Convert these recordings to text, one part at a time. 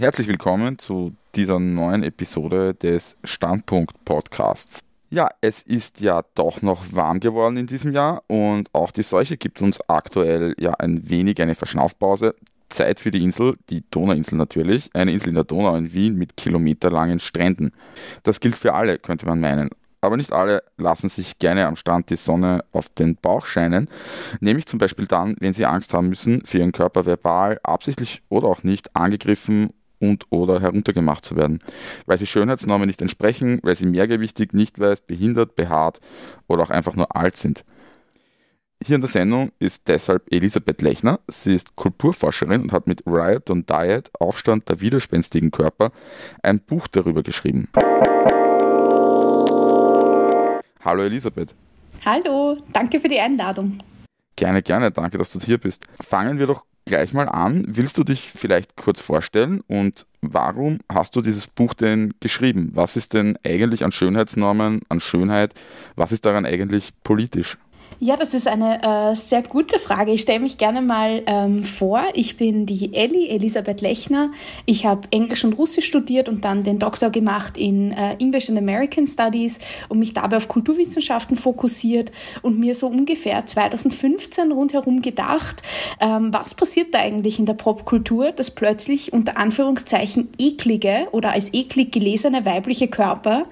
Herzlich willkommen zu dieser neuen Episode des Standpunkt Podcasts. Ja, es ist ja doch noch warm geworden in diesem Jahr und auch die Seuche gibt uns aktuell ja ein wenig eine Verschnaufpause. Zeit für die Insel, die Donauinsel natürlich, eine Insel in der Donau in Wien mit kilometerlangen Stränden. Das gilt für alle, könnte man meinen. Aber nicht alle lassen sich gerne am Strand die Sonne auf den Bauch scheinen, nämlich zum Beispiel dann, wenn sie Angst haben müssen, für ihren Körper verbal, absichtlich oder auch nicht angegriffen und oder heruntergemacht zu werden, weil sie Schönheitsnormen nicht entsprechen, weil sie mehrgewichtig, nicht weiß, behindert, behaart oder auch einfach nur alt sind. Hier in der Sendung ist deshalb Elisabeth Lechner. Sie ist Kulturforscherin und hat mit Riot on Diet, Aufstand der widerspenstigen Körper, ein Buch darüber geschrieben. Hallo Elisabeth. Hallo, danke für die Einladung. Gerne, gerne, danke, dass du hier bist. Fangen wir doch gleich mal an. Willst du dich vielleicht kurz vorstellen und warum hast du dieses Buch denn geschrieben? Was ist denn eigentlich an Schönheitsnormen, an Schönheit, was ist daran eigentlich politisch? Ja, das ist eine äh, sehr gute Frage. Ich stelle mich gerne mal ähm, vor. Ich bin die Elli, Elisabeth Lechner. Ich habe Englisch und Russisch studiert und dann den Doktor gemacht in äh, English and American Studies und mich dabei auf Kulturwissenschaften fokussiert und mir so ungefähr 2015 rundherum gedacht, ähm, was passiert da eigentlich in der Popkultur, dass plötzlich unter Anführungszeichen eklige oder als eklig gelesene weibliche Körper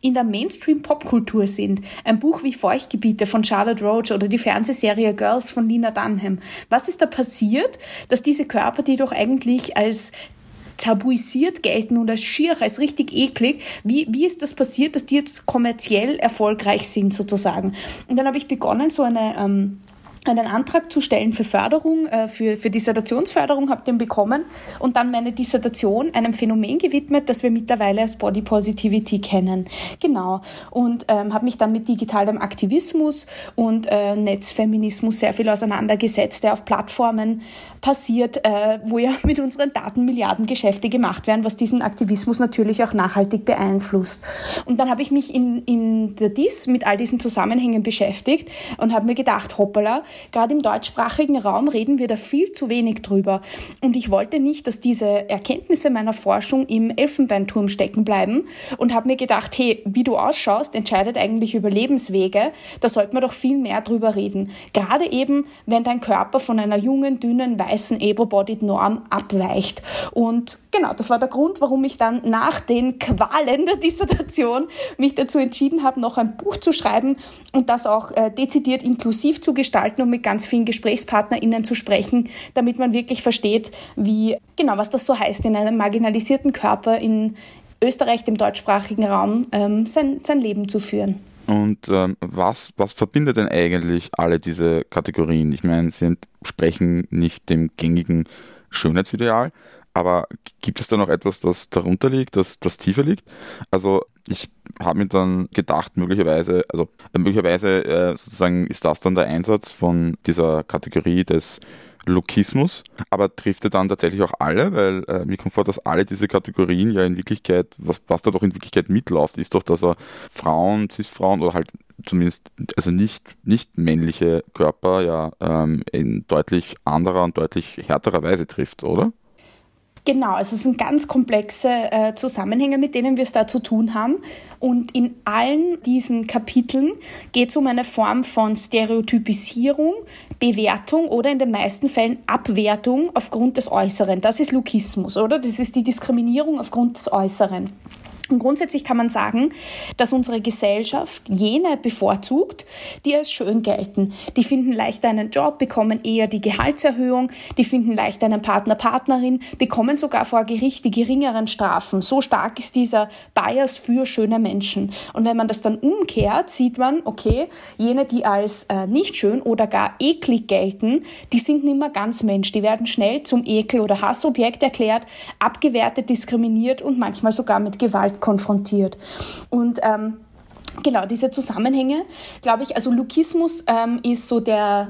in der Mainstream-Popkultur sind. Ein Buch wie Feuchtgebiete von Charlotte Roach oder die Fernsehserie Girls von Lina Dunham. Was ist da passiert, dass diese Körper, die doch eigentlich als tabuisiert gelten und als schier, als richtig eklig. Wie, wie ist das passiert, dass die jetzt kommerziell erfolgreich sind sozusagen? Und dann habe ich begonnen, so eine ähm, einen Antrag zu stellen für Förderung, äh, für, für Dissertationsförderung, habe den bekommen und dann meine Dissertation einem Phänomen gewidmet, das wir mittlerweile als Body Positivity kennen. Genau. Und ähm, habe mich dann mit digitalem Aktivismus und äh, Netzfeminismus sehr viel auseinandergesetzt, der auf Plattformen passiert, äh, wo ja mit unseren Daten Milliarden Geschäfte gemacht werden, was diesen Aktivismus natürlich auch nachhaltig beeinflusst. Und dann habe ich mich in, in der DIS mit all diesen Zusammenhängen beschäftigt und habe mir gedacht, hoppala, gerade im deutschsprachigen Raum reden wir da viel zu wenig drüber. Und ich wollte nicht, dass diese Erkenntnisse meiner Forschung im Elfenbeinturm stecken bleiben und habe mir gedacht, hey, wie du ausschaust, entscheidet eigentlich über Lebenswege. Da sollte man doch viel mehr drüber reden. Gerade eben, wenn dein Körper von einer jungen, dünnen, weißen Able-Bodied-Norm abweicht. Und genau, das war der Grund, warum ich dann nach den Qualen der Dissertation mich dazu entschieden habe, noch ein Buch zu schreiben und das auch äh, dezidiert inklusiv zu gestalten um mit ganz vielen GesprächspartnerInnen zu sprechen, damit man wirklich versteht, wie, genau, was das so heißt, in einem marginalisierten Körper in Österreich, dem deutschsprachigen Raum, ähm, sein, sein Leben zu führen. Und ähm, was, was verbindet denn eigentlich alle diese Kategorien? Ich meine, sie sprechen nicht dem gängigen Schönheitsideal, aber gibt es da noch etwas, das darunter liegt, das, das tiefer liegt? Also ich habe mir dann gedacht, möglicherweise, also äh, möglicherweise äh, sozusagen ist das dann der Einsatz von dieser Kategorie des Lokismus, aber trifft er dann tatsächlich auch alle, weil äh, mir kommt vor, dass alle diese Kategorien ja in Wirklichkeit, was, was da doch in Wirklichkeit mitläuft, ist doch, dass er Frauen, Cis-Frauen oder halt zumindest, also nicht, nicht männliche Körper ja ähm, in deutlich anderer und deutlich härterer Weise trifft, oder? Genau, also es sind ganz komplexe äh, Zusammenhänge, mit denen wir es da zu tun haben. Und in allen diesen Kapiteln geht es um eine Form von Stereotypisierung, Bewertung oder in den meisten Fällen Abwertung aufgrund des Äußeren. Das ist Lukismus, oder? Das ist die Diskriminierung aufgrund des Äußeren. Und grundsätzlich kann man sagen, dass unsere Gesellschaft jene bevorzugt, die als schön gelten. Die finden leichter einen Job, bekommen eher die Gehaltserhöhung, die finden leichter einen Partner, Partnerin, bekommen sogar vor Gericht die geringeren Strafen. So stark ist dieser Bias für schöne Menschen. Und wenn man das dann umkehrt, sieht man, okay, jene, die als äh, nicht schön oder gar eklig gelten, die sind nicht mehr ganz Mensch. Die werden schnell zum Ekel- oder Hassobjekt erklärt, abgewertet, diskriminiert und manchmal sogar mit Gewalt konfrontiert. Und ähm, genau diese Zusammenhänge, glaube ich, also Lukismus ähm, ist so der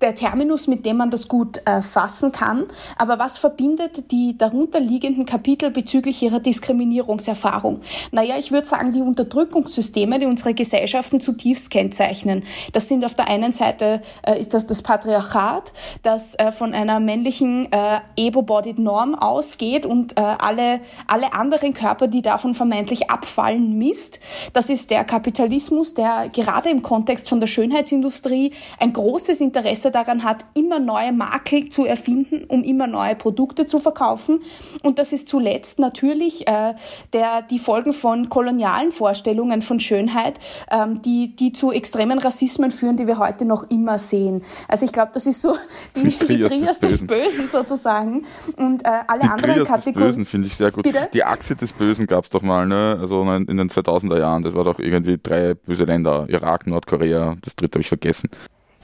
der Terminus, mit dem man das gut äh, fassen kann. Aber was verbindet die darunterliegenden Kapitel bezüglich ihrer Diskriminierungserfahrung? Naja, ich würde sagen, die Unterdrückungssysteme, die unsere Gesellschaften zutiefst kennzeichnen. Das sind auf der einen Seite, äh, ist das das Patriarchat, das äh, von einer männlichen äh, able-bodied Norm ausgeht und äh, alle, alle anderen Körper, die davon vermeintlich abfallen, misst. Das ist der Kapitalismus, der gerade im Kontext von der Schönheitsindustrie ein großes Interesse Interesse daran hat, immer neue Makel zu erfinden, um immer neue Produkte zu verkaufen. Und das ist zuletzt natürlich äh, der, die Folgen von kolonialen Vorstellungen von Schönheit, ähm, die, die zu extremen Rassismen führen, die wir heute noch immer sehen. Also ich glaube, das ist so die, die Trias, die Trias des, Bösen. des, Bösen. sozusagen. Und äh, alle die anderen Trias Kategorien. des Bösen finde ich sehr gut. Bitte? Die Achse des Bösen gab es doch mal, ne? also in den 2000er Jahren. Das war doch irgendwie drei böse Länder, Irak, Nordkorea, das dritte habe ich vergessen.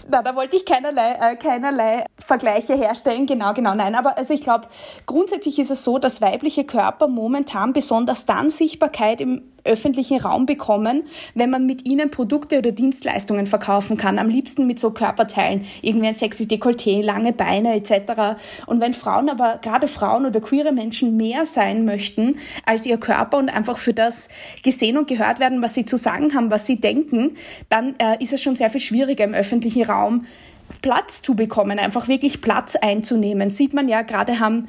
Na, da wollte ich keinerlei, äh, keinerlei Vergleiche herstellen. Genau, genau, nein. Aber also ich glaube, grundsätzlich ist es so, dass weibliche Körper momentan besonders dann Sichtbarkeit im öffentlichen Raum bekommen, wenn man mit ihnen Produkte oder Dienstleistungen verkaufen kann. Am liebsten mit so Körperteilen, irgendwie ein sexy Dekolleté, lange Beine etc. Und wenn Frauen aber, gerade Frauen oder queere Menschen mehr sein möchten als ihr Körper und einfach für das gesehen und gehört werden, was sie zu sagen haben, was sie denken, dann äh, ist es schon sehr viel schwieriger im öffentlichen Raum Platz zu bekommen, einfach wirklich Platz einzunehmen. Sieht man ja, gerade haben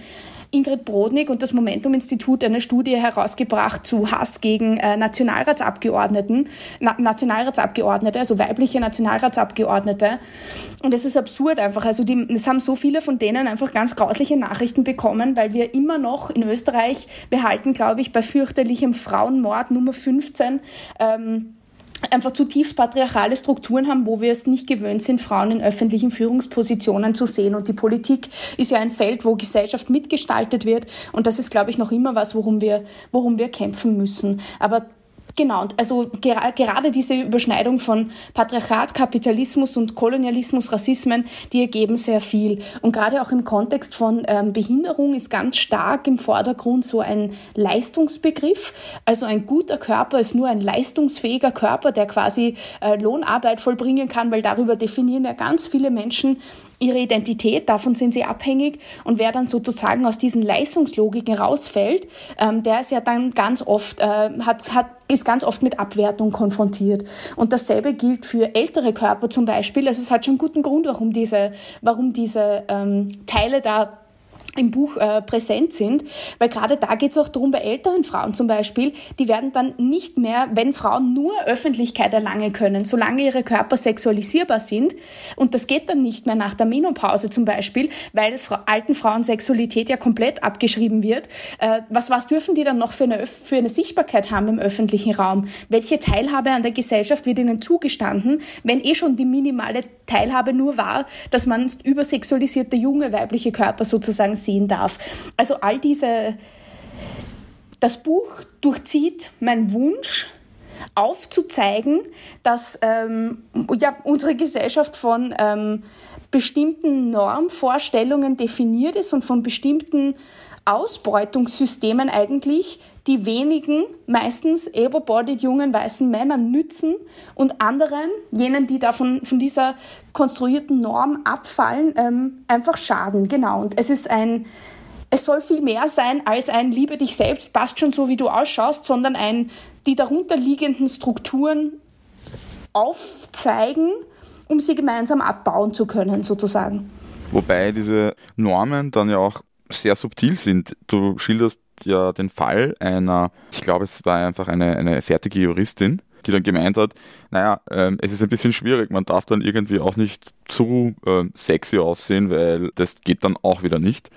Ingrid Brodnik und das Momentum-Institut eine Studie herausgebracht zu Hass gegen äh, Nationalratsabgeordneten, Na Nationalratsabgeordnete, also weibliche Nationalratsabgeordnete. Und es ist absurd einfach. Also die, es haben so viele von denen einfach ganz grausliche Nachrichten bekommen, weil wir immer noch in Österreich behalten, glaube ich, bei fürchterlichem Frauenmord Nummer 15 ähm, einfach zutiefst patriarchale Strukturen haben, wo wir es nicht gewöhnt sind, Frauen in öffentlichen Führungspositionen zu sehen. Und die Politik ist ja ein Feld, wo Gesellschaft mitgestaltet wird. Und das ist, glaube ich, noch immer was, worum wir, worum wir kämpfen müssen. Aber Genau, also gera gerade diese Überschneidung von Patriarchat, Kapitalismus und Kolonialismus, Rassismen, die ergeben sehr viel. Und gerade auch im Kontext von ähm, Behinderung ist ganz stark im Vordergrund so ein Leistungsbegriff. Also ein guter Körper ist nur ein leistungsfähiger Körper, der quasi äh, Lohnarbeit vollbringen kann, weil darüber definieren ja ganz viele Menschen ihre Identität, davon sind sie abhängig und wer dann sozusagen aus diesen Leistungslogiken rausfällt, ähm, der ist ja dann ganz oft, äh, hat, hat, ist ganz oft mit Abwertung konfrontiert. Und dasselbe gilt für ältere Körper zum Beispiel. Also es hat schon guten Grund, warum diese, warum diese ähm, Teile da im Buch äh, präsent sind, weil gerade da geht es auch darum, bei älteren Frauen zum Beispiel, die werden dann nicht mehr, wenn Frauen nur Öffentlichkeit erlangen können, solange ihre Körper sexualisierbar sind, und das geht dann nicht mehr nach der Menopause zum Beispiel, weil fra alten Frauen Sexualität ja komplett abgeschrieben wird, äh, was, was dürfen die dann noch für eine, für eine Sichtbarkeit haben im öffentlichen Raum? Welche Teilhabe an der Gesellschaft wird ihnen zugestanden, wenn eh schon die minimale Teilhabe nur war, dass man übersexualisierte junge weibliche Körper sozusagen sehen darf. Also all diese, das Buch durchzieht mein Wunsch, aufzuzeigen, dass ähm, ja, unsere Gesellschaft von ähm, bestimmten Normvorstellungen definiert ist und von bestimmten Ausbeutungssystemen eigentlich die wenigen, meistens able-bodied jungen weißen Männer nützen und anderen, jenen, die da von, von dieser konstruierten Norm abfallen, ähm, einfach schaden. Genau. Und es ist ein, es soll viel mehr sein als ein Liebe dich selbst, passt schon so, wie du ausschaust, sondern ein die darunterliegenden Strukturen aufzeigen, um sie gemeinsam abbauen zu können, sozusagen. Wobei diese Normen dann ja auch sehr subtil sind. Du schilderst ja den Fall einer, ich glaube, es war einfach eine, eine fertige Juristin, die dann gemeint hat, naja, ähm, es ist ein bisschen schwierig, man darf dann irgendwie auch nicht zu ähm, sexy aussehen, weil das geht dann auch wieder nicht.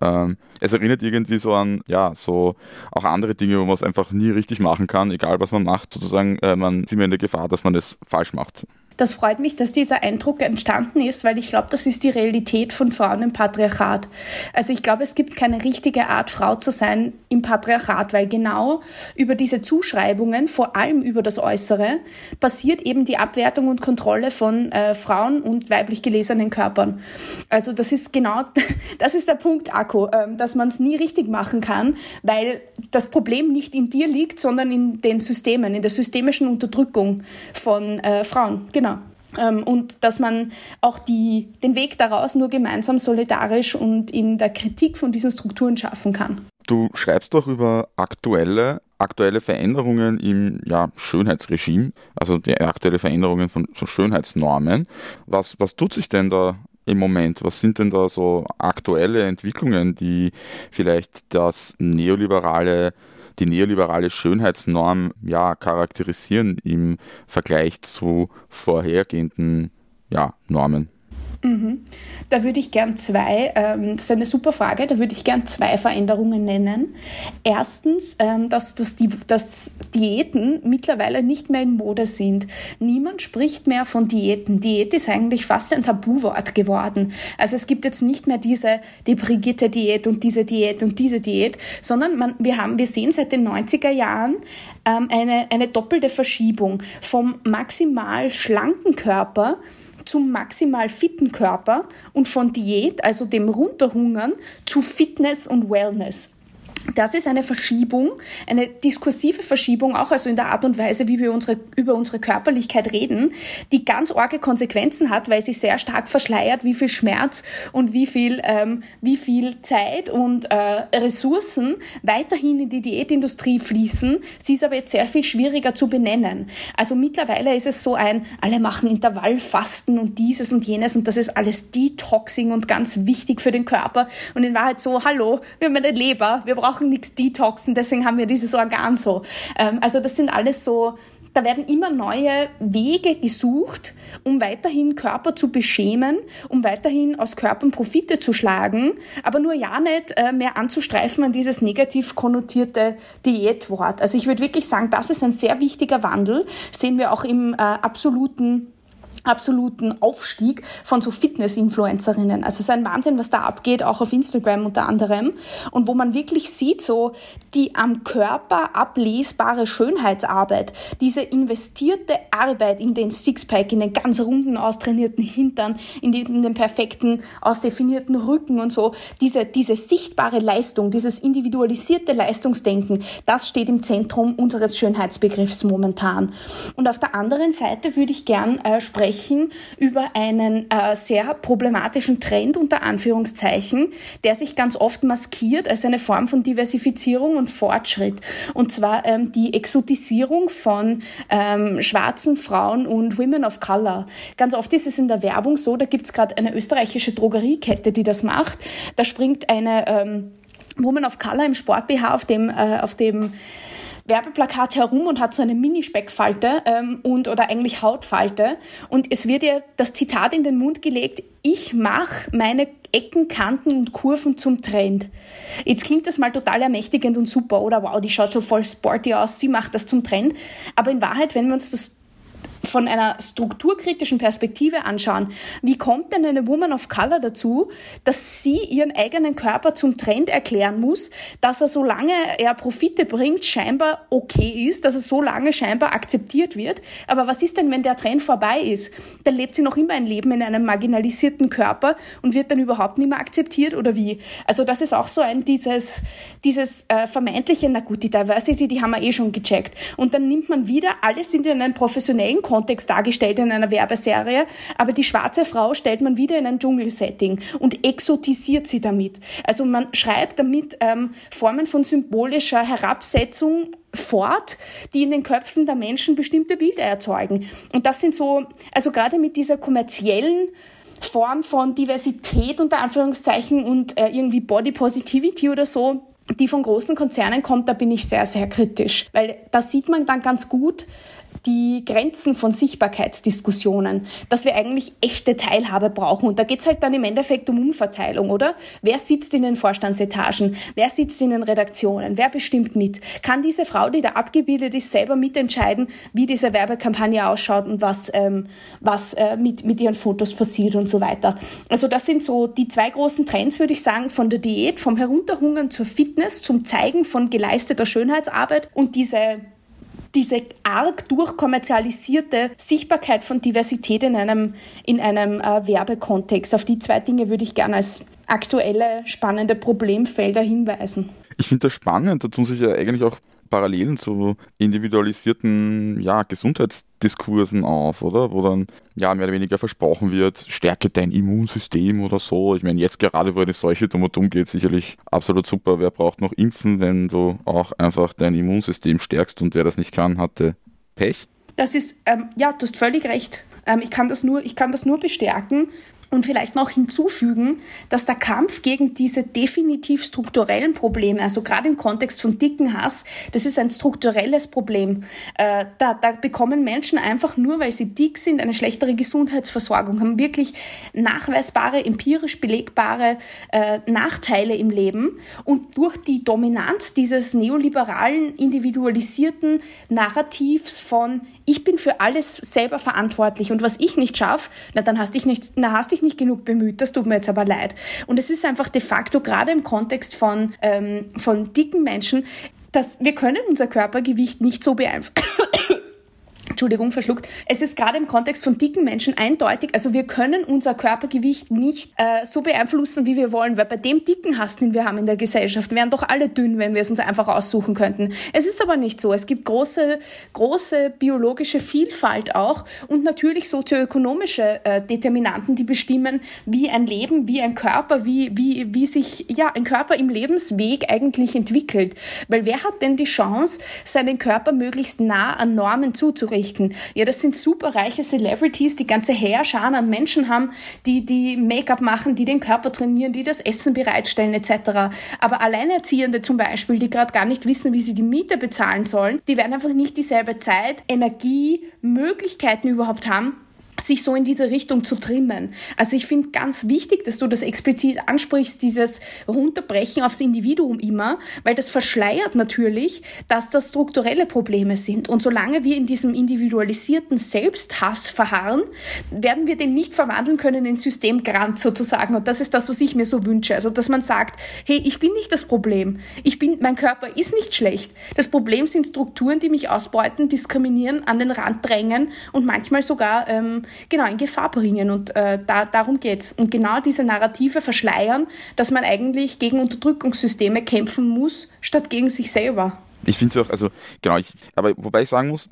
Ähm, es erinnert irgendwie so an, ja, so auch andere Dinge, wo man es einfach nie richtig machen kann, egal was man macht, sozusagen, äh, man ist immer in der Gefahr, dass man das falsch macht. Das freut mich, dass dieser Eindruck entstanden ist, weil ich glaube, das ist die Realität von Frauen im Patriarchat. Also ich glaube, es gibt keine richtige Art, Frau zu sein im Patriarchat, weil genau über diese Zuschreibungen, vor allem über das Äußere, passiert eben die Abwertung und Kontrolle von äh, Frauen und weiblich gelesenen Körpern. Also das ist genau, das ist der Punkt, Akku, äh, dass man es nie richtig machen kann, weil das Problem nicht in dir liegt, sondern in den Systemen, in der systemischen Unterdrückung von äh, Frauen. Genau. Ähm, und dass man auch die, den Weg daraus nur gemeinsam solidarisch und in der Kritik von diesen Strukturen schaffen kann. Du schreibst doch über aktuelle, aktuelle Veränderungen im ja, Schönheitsregime, also die aktuelle Veränderungen von, von Schönheitsnormen. Was, was tut sich denn da im Moment? Was sind denn da so aktuelle Entwicklungen, die vielleicht das neoliberale die neoliberale Schönheitsnorm ja, charakterisieren im Vergleich zu vorhergehenden ja, Normen. Mhm. Da würde ich gern zwei, ähm, das ist eine super Frage, da würde ich gern zwei Veränderungen nennen. Erstens, ähm, dass, dass, die, dass Diäten mittlerweile nicht mehr in Mode sind. Niemand spricht mehr von Diäten. Diät ist eigentlich fast ein Tabuwort geworden. Also es gibt jetzt nicht mehr diese, die Brigitte-Diät und diese Diät und diese Diät, sondern man, wir, haben, wir sehen seit den 90er Jahren ähm, eine, eine doppelte Verschiebung vom maximal schlanken Körper zum maximal fitten Körper und von Diät, also dem Runterhungern, zu Fitness und Wellness. Das ist eine Verschiebung, eine diskursive Verschiebung, auch also in der Art und Weise, wie wir unsere, über unsere Körperlichkeit reden, die ganz arge Konsequenzen hat, weil sie sehr stark verschleiert, wie viel Schmerz und wie viel, ähm, wie viel Zeit und äh, Ressourcen weiterhin in die Diätindustrie fließen. Sie ist aber jetzt sehr viel schwieriger zu benennen. Also mittlerweile ist es so ein, alle machen Intervallfasten und dieses und jenes und das ist alles Detoxing und ganz wichtig für den Körper. Und in Wahrheit so, hallo, wir haben eine Leber, wir brauchen brauchen nichts detoxen, deswegen haben wir dieses Organ so. Ähm, also das sind alles so, da werden immer neue Wege gesucht, um weiterhin Körper zu beschämen, um weiterhin aus Körpern Profite zu schlagen, aber nur ja nicht äh, mehr anzustreifen an dieses negativ konnotierte Diätwort. Also ich würde wirklich sagen, das ist ein sehr wichtiger Wandel, sehen wir auch im äh, absoluten absoluten Aufstieg von so Fitness-Influencerinnen. Also es ist ein Wahnsinn, was da abgeht, auch auf Instagram unter anderem. Und wo man wirklich sieht, so die am Körper ablesbare Schönheitsarbeit, diese investierte Arbeit in den Sixpack, in den ganz runden, austrainierten Hintern, in, die, in den perfekten, ausdefinierten Rücken und so, diese, diese sichtbare Leistung, dieses individualisierte Leistungsdenken, das steht im Zentrum unseres Schönheitsbegriffs momentan. Und auf der anderen Seite würde ich gern äh, sprechen, sprechen über einen äh, sehr problematischen Trend unter Anführungszeichen, der sich ganz oft maskiert als eine Form von Diversifizierung und Fortschritt. Und zwar ähm, die Exotisierung von ähm, schwarzen Frauen und Women of Color. Ganz oft ist es in der Werbung so, da gibt es gerade eine österreichische Drogeriekette, die das macht. Da springt eine ähm, Woman of Color im Sport-BH auf dem, äh, auf dem Werbeplakat herum und hat so eine Mini-Speckfalte ähm, und oder eigentlich Hautfalte. Und es wird ihr das Zitat in den Mund gelegt, ich mache meine Ecken, Kanten und Kurven zum Trend. Jetzt klingt das mal total ermächtigend und super, oder wow, die schaut so voll sporty aus, sie macht das zum Trend. Aber in Wahrheit, wenn wir uns das von einer strukturkritischen Perspektive anschauen, wie kommt denn eine Woman of Color dazu, dass sie ihren eigenen Körper zum Trend erklären muss, dass er solange er Profite bringt, scheinbar okay ist, dass er so lange scheinbar akzeptiert wird. Aber was ist denn, wenn der Trend vorbei ist? Dann lebt sie noch immer ein Leben in einem marginalisierten Körper und wird dann überhaupt nicht mehr akzeptiert oder wie? Also das ist auch so ein dieses, dieses äh, vermeintliche, na gut, die Diversity, die haben wir eh schon gecheckt. Und dann nimmt man wieder alles in einen professionellen Kontext dargestellt in einer Werbeserie, aber die schwarze Frau stellt man wieder in ein Dschungelsetting und exotisiert sie damit. Also man schreibt damit ähm, Formen von symbolischer Herabsetzung fort, die in den Köpfen der Menschen bestimmte Bilder erzeugen. Und das sind so, also gerade mit dieser kommerziellen Form von Diversität unter Anführungszeichen und äh, irgendwie Body Positivity oder so, die von großen Konzernen kommt, da bin ich sehr, sehr kritisch. Weil da sieht man dann ganz gut, die Grenzen von Sichtbarkeitsdiskussionen, dass wir eigentlich echte Teilhabe brauchen. Und da geht's halt dann im Endeffekt um Umverteilung, oder? Wer sitzt in den Vorstandsetagen? Wer sitzt in den Redaktionen? Wer bestimmt mit? Kann diese Frau, die da abgebildet ist, selber mitentscheiden, wie diese Werbekampagne ausschaut und was, ähm, was äh, mit, mit ihren Fotos passiert und so weiter? Also das sind so die zwei großen Trends, würde ich sagen, von der Diät, vom Herunterhungern zur Fitness, zum Zeigen von geleisteter Schönheitsarbeit und diese diese arg durchkommerzialisierte Sichtbarkeit von Diversität in einem, in einem äh, Werbekontext. Auf die zwei Dinge würde ich gerne als aktuelle spannende Problemfelder hinweisen. Ich finde das spannend, da tun sich ja eigentlich auch Parallelen zu individualisierten ja, Gesundheitsdiskursen auf, oder? Wo dann ja mehr oder weniger versprochen wird, stärke dein Immunsystem oder so. Ich meine, jetzt gerade, wo eine Seuche dumm und dumm geht, sicherlich absolut super. Wer braucht noch impfen, wenn du auch einfach dein Immunsystem stärkst und wer das nicht kann, hatte Pech? Das ist, ähm, ja, du hast völlig recht. Ähm, ich, kann das nur, ich kann das nur bestärken. Und vielleicht noch hinzufügen, dass der Kampf gegen diese definitiv strukturellen Probleme, also gerade im Kontext von dicken Hass, das ist ein strukturelles Problem. Äh, da, da bekommen Menschen einfach nur, weil sie dick sind, eine schlechtere Gesundheitsversorgung, haben wirklich nachweisbare, empirisch belegbare äh, Nachteile im Leben. Und durch die Dominanz dieses neoliberalen, individualisierten Narrativs von ich bin für alles selber verantwortlich und was ich nicht schaffe, na dann hast dich nicht, na hast nicht genug bemüht, das tut mir jetzt aber leid. Und es ist einfach de facto gerade im Kontext von, ähm, von dicken Menschen, dass wir können unser Körpergewicht nicht so beeinflussen. Entschuldigung, verschluckt. Es ist gerade im Kontext von dicken Menschen eindeutig, also wir können unser Körpergewicht nicht äh, so beeinflussen, wie wir wollen, weil bei dem dicken Hass, den wir haben in der Gesellschaft, wären doch alle dünn, wenn wir es uns einfach aussuchen könnten. Es ist aber nicht so. Es gibt große, große biologische Vielfalt auch und natürlich sozioökonomische äh, Determinanten, die bestimmen, wie ein Leben, wie ein Körper, wie, wie, wie sich ja, ein Körper im Lebensweg eigentlich entwickelt. Weil wer hat denn die Chance, seinen Körper möglichst nah an Normen zuzurichten? Richten. Ja, das sind superreiche Celebrities, die ganze Heerscharen an Menschen haben, die die Make-up machen, die den Körper trainieren, die das Essen bereitstellen etc. Aber Alleinerziehende zum Beispiel, die gerade gar nicht wissen, wie sie die Miete bezahlen sollen, die werden einfach nicht dieselbe Zeit, Energie, Möglichkeiten überhaupt haben, sich so in diese Richtung zu trimmen. Also ich finde ganz wichtig, dass du das explizit ansprichst, dieses Runterbrechen aufs Individuum immer, weil das verschleiert natürlich, dass das strukturelle Probleme sind. Und solange wir in diesem individualisierten Selbsthass verharren, werden wir den nicht verwandeln können in Systemgrant sozusagen. Und das ist das, was ich mir so wünsche. Also dass man sagt, hey, ich bin nicht das Problem. Ich bin, mein Körper ist nicht schlecht. Das Problem sind Strukturen, die mich ausbeuten, diskriminieren, an den Rand drängen und manchmal sogar ähm, genau in Gefahr bringen. Und äh, da, darum es. Und genau diese Narrative verschleiern, dass man eigentlich gegen Unterdrückungssysteme kämpfen muss, statt gegen sich selber. Ich finde es auch, also genau, ich, aber wobei ich sagen muss,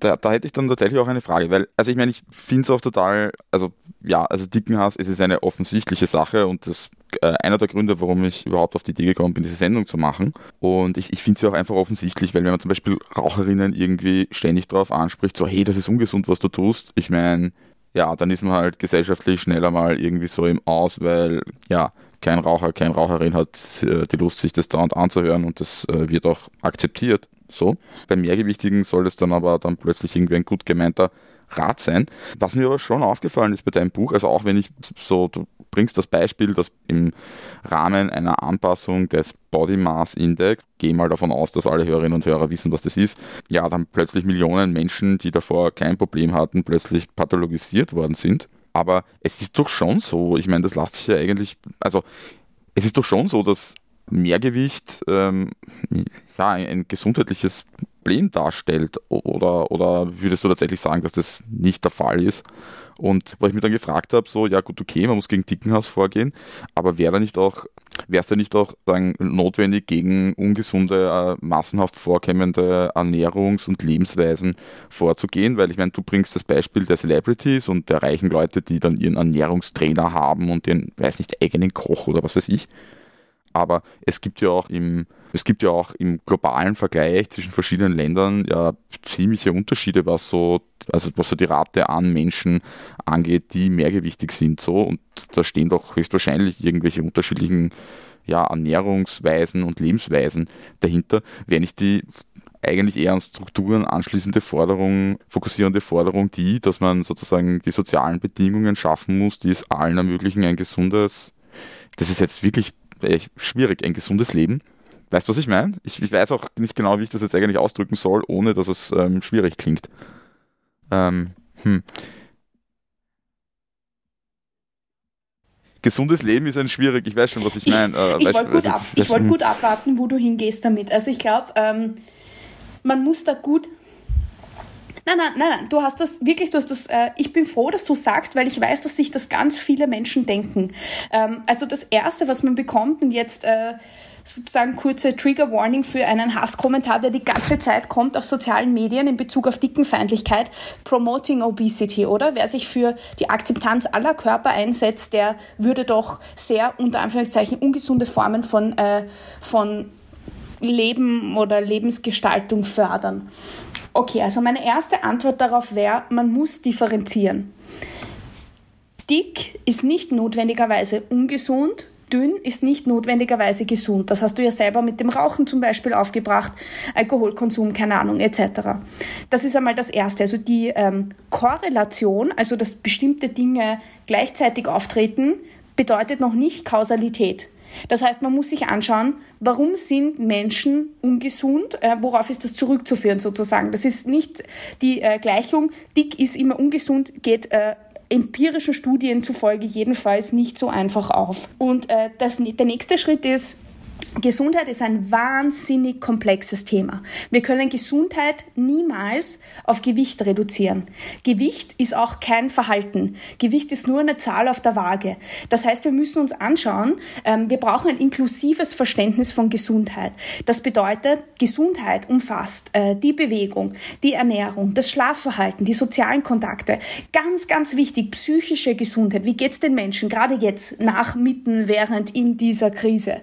da, da, hätte ich dann tatsächlich auch eine Frage, weil, also ich meine, ich finde es auch total, also ja, also Dickenhass, es ist eine offensichtliche Sache und das äh, einer der Gründe, warum ich überhaupt auf die Idee gekommen bin, diese Sendung zu machen. Und ich, ich finde es ja auch einfach offensichtlich, weil wenn man zum Beispiel Raucherinnen irgendwie ständig darauf anspricht, so hey, das ist ungesund, was du tust, ich meine, ja, dann ist man halt gesellschaftlich schneller mal irgendwie so im Aus, weil ja, kein Raucher, keine Raucherin hat äh, die Lust, sich das dauernd anzuhören und das äh, wird auch akzeptiert. So. Beim Mehrgewichtigen soll es dann aber dann plötzlich irgendwie ein gut gemeinter Rat sein. Was mir aber schon aufgefallen ist bei deinem Buch, also auch wenn ich so, du bringst das Beispiel, dass im Rahmen einer Anpassung des Body Mass Index, gehe mal davon aus, dass alle Hörerinnen und Hörer wissen, was das ist, ja, dann plötzlich Millionen Menschen, die davor kein Problem hatten, plötzlich pathologisiert worden sind. Aber es ist doch schon so, ich meine, das lässt sich ja eigentlich, also es ist doch schon so, dass Mehrgewicht ähm, ja, ein gesundheitliches Problem darstellt? Oder, oder würdest du tatsächlich sagen, dass das nicht der Fall ist? Und wo ich mich dann gefragt habe, so, ja gut, okay, man muss gegen Dickenhaus vorgehen, aber wäre da nicht auch, wäre es ja nicht auch sagen, notwendig, gegen ungesunde, äh, massenhaft vorkommende Ernährungs- und Lebensweisen vorzugehen? Weil ich meine, du bringst das Beispiel der Celebrities und der reichen Leute, die dann ihren Ernährungstrainer haben und den, weiß nicht, eigenen Koch oder was weiß ich. Aber es gibt ja auch im, es gibt ja auch im globalen Vergleich zwischen verschiedenen Ländern ja ziemliche Unterschiede, was so, also was so die Rate an Menschen angeht, die mehrgewichtig sind. So. Und da stehen doch höchstwahrscheinlich irgendwelche unterschiedlichen ja, Ernährungsweisen und Lebensweisen dahinter. Wenn ich die eigentlich eher an Strukturen anschließende Forderung, fokussierende Forderung die, dass man sozusagen die sozialen Bedingungen schaffen muss, die es allen ermöglichen, ein gesundes, das ist jetzt wirklich schwierig, ein gesundes Leben. Weißt du, was ich meine? Ich, ich, weiß auch nicht genau, wie ich das jetzt eigentlich ausdrücken soll, ohne dass es ähm, schwierig klingt. Ähm, hm. Gesundes Leben ist ein schwierig, ich weiß schon, was ich meine. Äh, ich wollte gut, ab, wollt gut abwarten, wo du hingehst damit. Also ich glaube, ähm, man muss da gut Nein, nein, nein, nein. Du hast das wirklich, du hast das, äh, ich bin froh, dass du sagst, weil ich weiß, dass sich das ganz viele Menschen denken. Ähm, also das Erste, was man bekommt, und jetzt äh, sozusagen kurze Trigger Warning für einen Hasskommentar, der die ganze Zeit kommt auf sozialen Medien in Bezug auf Dickenfeindlichkeit, Promoting Obesity, oder? Wer sich für die Akzeptanz aller Körper einsetzt, der würde doch sehr unter Anführungszeichen ungesunde Formen von, äh, von Leben oder Lebensgestaltung fördern. Okay, also meine erste Antwort darauf wäre, man muss differenzieren. Dick ist nicht notwendigerweise ungesund, dünn ist nicht notwendigerweise gesund. Das hast du ja selber mit dem Rauchen zum Beispiel aufgebracht, Alkoholkonsum, keine Ahnung, etc. Das ist einmal das Erste. Also die ähm, Korrelation, also dass bestimmte Dinge gleichzeitig auftreten, bedeutet noch nicht Kausalität. Das heißt, man muss sich anschauen, warum sind Menschen ungesund, äh, worauf ist das zurückzuführen sozusagen. Das ist nicht die äh, Gleichung, dick ist immer ungesund, geht äh, empirischen Studien zufolge jedenfalls nicht so einfach auf. Und äh, das, der nächste Schritt ist, Gesundheit ist ein wahnsinnig komplexes Thema. Wir können Gesundheit niemals auf Gewicht reduzieren. Gewicht ist auch kein Verhalten. Gewicht ist nur eine Zahl auf der Waage. Das heißt, wir müssen uns anschauen, ähm, wir brauchen ein inklusives Verständnis von Gesundheit. Das bedeutet, Gesundheit umfasst äh, die Bewegung, die Ernährung, das Schlafverhalten, die sozialen Kontakte. Ganz, ganz wichtig, psychische Gesundheit. Wie geht's den Menschen, gerade jetzt, nach, mitten, während in dieser Krise?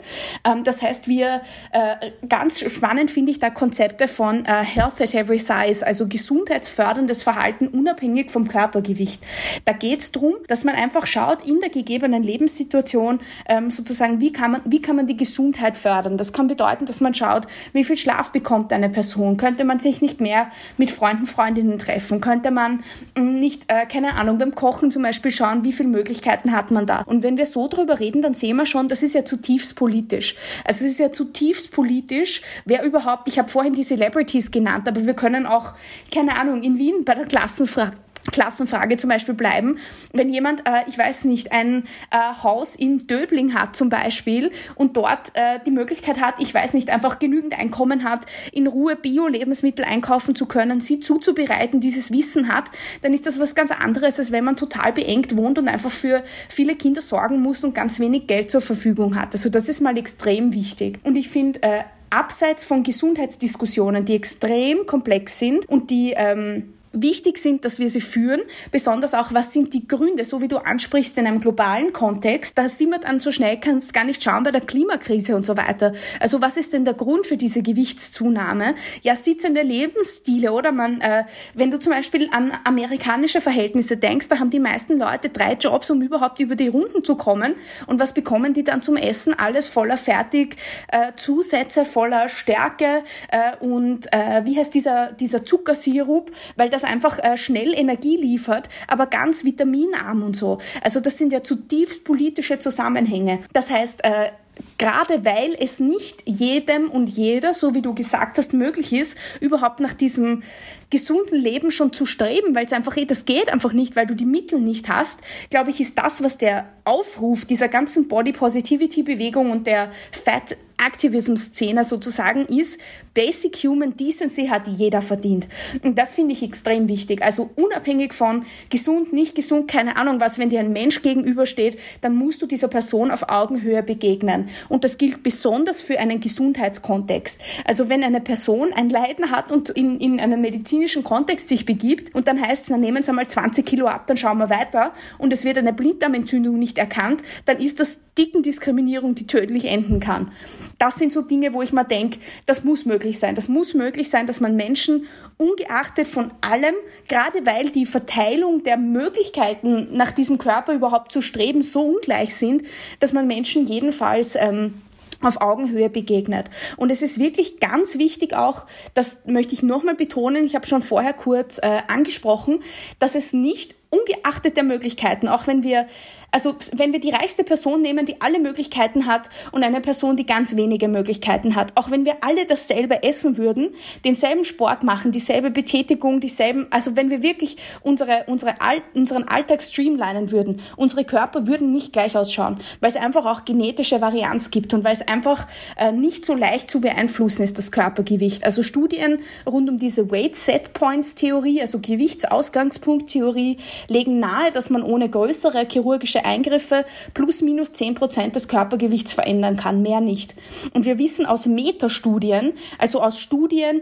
Das heißt, wir äh, ganz spannend finde ich da Konzepte von äh, Health at Every Size, also gesundheitsförderndes Verhalten unabhängig vom Körpergewicht. Da geht es darum, dass man einfach schaut in der gegebenen Lebenssituation ähm, sozusagen, wie kann man wie kann man die Gesundheit fördern. Das kann bedeuten, dass man schaut, wie viel Schlaf bekommt eine Person. Könnte man sich nicht mehr mit Freunden, Freundinnen treffen? Könnte man hm, nicht, äh, keine Ahnung, beim Kochen zum Beispiel schauen, wie viele Möglichkeiten hat man da? Und wenn wir so drüber reden, dann sehen wir schon, das ist ja zutiefst politisch. Also es ist ja zutiefst politisch, wer überhaupt, ich habe vorhin die Celebrities genannt, aber wir können auch, keine Ahnung, in Wien bei der Klassenfrage Klassenfrage zum Beispiel bleiben. Wenn jemand, äh, ich weiß nicht, ein äh, Haus in Döbling hat zum Beispiel und dort äh, die Möglichkeit hat, ich weiß nicht, einfach genügend Einkommen hat, in Ruhe Bio-Lebensmittel einkaufen zu können, sie zuzubereiten, dieses Wissen hat, dann ist das was ganz anderes, als wenn man total beengt wohnt und einfach für viele Kinder sorgen muss und ganz wenig Geld zur Verfügung hat. Also das ist mal extrem wichtig. Und ich finde, äh, abseits von Gesundheitsdiskussionen, die extrem komplex sind und die ähm, wichtig sind, dass wir sie führen, besonders auch, was sind die Gründe, so wie du ansprichst in einem globalen Kontext, da sind wir dann so schnell, kannst gar nicht schauen bei der Klimakrise und so weiter. Also was ist denn der Grund für diese Gewichtszunahme? Ja, sitzende Lebensstile, oder? Man, äh, wenn du zum Beispiel an amerikanische Verhältnisse denkst, da haben die meisten Leute drei Jobs, um überhaupt über die Runden zu kommen. Und was bekommen die dann zum Essen? Alles voller fertig, äh, Zusätze voller Stärke äh, und äh, wie heißt dieser, dieser Zuckersirup, weil das einfach äh, schnell Energie liefert, aber ganz vitaminarm und so. Also das sind ja zutiefst politische Zusammenhänge. Das heißt, äh, gerade weil es nicht jedem und jeder, so wie du gesagt hast, möglich ist, überhaupt nach diesem gesunden Leben schon zu streben, weil es einfach, eh, das geht einfach nicht, weil du die Mittel nicht hast, glaube ich, ist das, was der Aufruf dieser ganzen Body Positivity Bewegung und der Fat Activism-Szene sozusagen ist, Basic Human Decency hat jeder verdient. Und das finde ich extrem wichtig. Also unabhängig von gesund, nicht gesund, keine Ahnung was, wenn dir ein Mensch gegenübersteht, dann musst du dieser Person auf Augenhöhe begegnen. Und das gilt besonders für einen Gesundheitskontext. Also wenn eine Person ein Leiden hat und in, in einen medizinischen Kontext sich begibt und dann heißt es, dann nehmen Sie mal 20 Kilo ab, dann schauen wir weiter und es wird eine Blinddarmentzündung nicht erkannt, dann ist das Dickendiskriminierung, die tödlich enden kann. Das sind so Dinge, wo ich mir denke, das muss möglich sein. Das muss möglich sein, dass man Menschen ungeachtet von allem, gerade weil die Verteilung der Möglichkeiten nach diesem Körper überhaupt zu streben so ungleich sind, dass man Menschen jedenfalls ähm, auf Augenhöhe begegnet. Und es ist wirklich ganz wichtig auch, das möchte ich nochmal betonen, ich habe schon vorher kurz äh, angesprochen, dass es nicht ungeachtet der Möglichkeiten, auch wenn wir also wenn wir die reichste Person nehmen, die alle Möglichkeiten hat und eine Person, die ganz wenige Möglichkeiten hat, auch wenn wir alle dasselbe essen würden, denselben Sport machen, dieselbe Betätigung, dieselben, also wenn wir wirklich unsere, unsere All, unseren Alltag streamlinen würden, unsere Körper würden nicht gleich ausschauen, weil es einfach auch genetische Varianz gibt und weil es einfach äh, nicht so leicht zu beeinflussen ist, das Körpergewicht. Also Studien rund um diese Weight Set Points Theorie, also Gewichtsausgangspunkt Theorie, legen nahe, dass man ohne größere chirurgische Eingriffe plus minus 10 Prozent des Körpergewichts verändern kann, mehr nicht. Und wir wissen aus Metastudien, also aus Studien,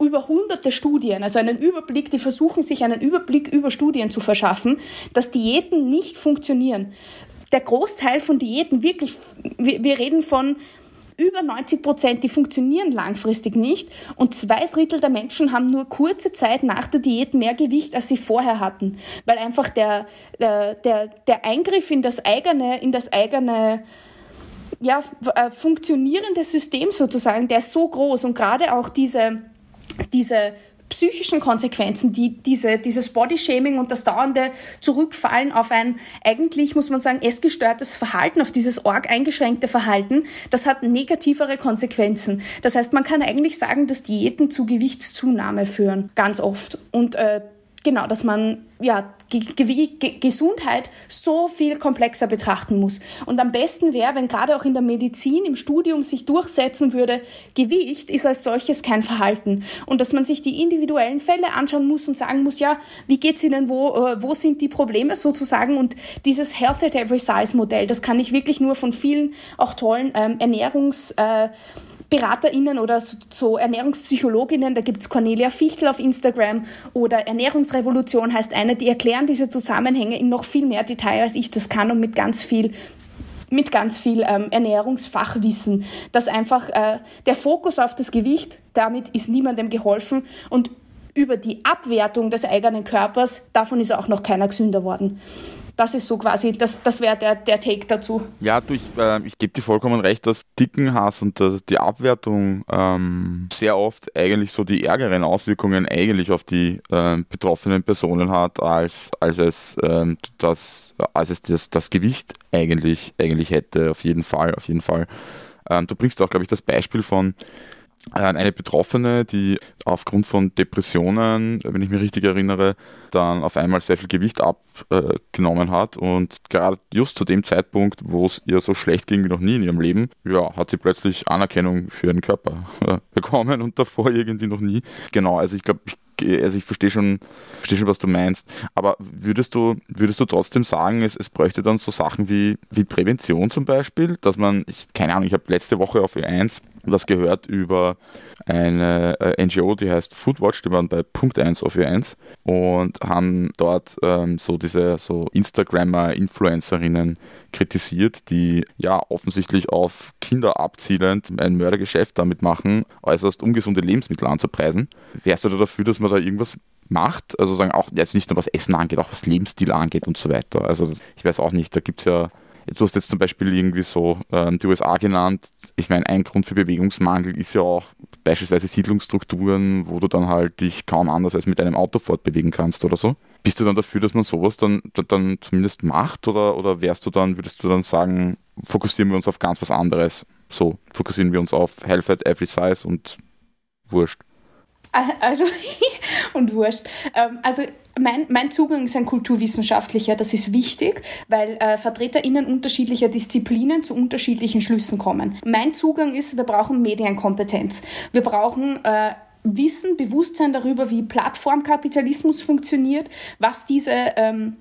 über hunderte Studien, also einen Überblick, die versuchen sich einen Überblick über Studien zu verschaffen, dass Diäten nicht funktionieren. Der Großteil von Diäten wirklich, wir reden von über 90 Prozent, die funktionieren langfristig nicht. Und zwei Drittel der Menschen haben nur kurze Zeit nach der Diät mehr Gewicht, als sie vorher hatten, weil einfach der, der, der, der Eingriff in das eigene, in das eigene ja, äh, funktionierende System sozusagen, der ist so groß. Und gerade auch diese, diese psychischen Konsequenzen, die diese, dieses Bodyshaming und das dauernde Zurückfallen auf ein eigentlich, muss man sagen, essgestörtes Verhalten, auf dieses org eingeschränkte Verhalten, das hat negativere Konsequenzen. Das heißt, man kann eigentlich sagen, dass Diäten zu Gewichtszunahme führen, ganz oft. Und äh, genau, dass man ja, Gesundheit so viel komplexer betrachten muss. Und am besten wäre, wenn gerade auch in der Medizin, im Studium sich durchsetzen würde, Gewicht ist als solches kein Verhalten. Und dass man sich die individuellen Fälle anschauen muss und sagen muss, ja, wie geht's Ihnen, wo, äh, wo sind die Probleme sozusagen? Und dieses Health at Every Size Modell, das kann ich wirklich nur von vielen auch tollen ähm, Ernährungs- äh, BeraterInnen oder so, so Ernährungspsychologinnen, da gibt es Cornelia Fichtel auf Instagram oder Ernährungsrevolution heißt eine, die erklären diese Zusammenhänge in noch viel mehr Detail, als ich das kann und mit ganz viel mit ganz viel ähm, Ernährungsfachwissen, dass einfach äh, der Fokus auf das Gewicht, damit ist niemandem geholfen und über die Abwertung des eigenen Körpers, davon ist auch noch keiner gesünder worden das ist so quasi, das, das wäre der, der Take dazu. Ja, du, ich, äh, ich gebe dir vollkommen recht, dass dicken Hass und äh, die Abwertung ähm, sehr oft eigentlich so die ärgeren Auswirkungen eigentlich auf die äh, betroffenen Personen hat, als, als es, ähm, das, als es das, das Gewicht eigentlich, eigentlich hätte. Auf jeden Fall, auf jeden Fall. Ähm, du bringst auch, glaube ich, das Beispiel von eine Betroffene, die aufgrund von Depressionen, wenn ich mich richtig erinnere, dann auf einmal sehr viel Gewicht abgenommen hat und gerade just zu dem Zeitpunkt, wo es ihr so schlecht ging wie noch nie in ihrem Leben, ja, hat sie plötzlich Anerkennung für ihren Körper äh, bekommen und davor irgendwie noch nie. Genau, also ich glaube, ich also ich verstehe schon, verstehe schon, was du meinst. Aber würdest du, würdest du trotzdem sagen, es, es bräuchte dann so Sachen wie, wie Prävention zum Beispiel, dass man, ich, keine Ahnung, ich habe letzte Woche auf Ö1 was gehört über eine äh, NGO, die heißt Foodwatch, die waren bei Punkt 1 auf Ö1 und haben dort ähm, so diese so Instagrammer, Influencerinnen kritisiert, die ja offensichtlich auf Kinder abzielend ein Mördergeschäft damit machen, äußerst ungesunde Lebensmittel anzupreisen. Wärst du da dafür, dass man da irgendwas macht? Also sagen auch jetzt nicht nur was Essen angeht, auch was Lebensstil angeht und so weiter. Also ich weiß auch nicht, da gibt es ja Du hast jetzt zum Beispiel irgendwie so ähm, die USA genannt. Ich meine, ein Grund für Bewegungsmangel ist ja auch beispielsweise Siedlungsstrukturen, wo du dann halt dich kaum anders als mit einem Auto fortbewegen kannst oder so. Bist du dann dafür, dass man sowas dann, dann zumindest macht oder, oder wärst du dann, würdest du dann sagen, fokussieren wir uns auf ganz was anderes? So, fokussieren wir uns auf Health at every size und wurscht. Also, und wurscht. Ähm, also, mein, mein Zugang ist ein kulturwissenschaftlicher, das ist wichtig, weil äh, VertreterInnen unterschiedlicher Disziplinen zu unterschiedlichen Schlüssen kommen. Mein Zugang ist, wir brauchen Medienkompetenz. Wir brauchen äh, Wissen, Bewusstsein darüber, wie Plattformkapitalismus funktioniert, was diese ähm,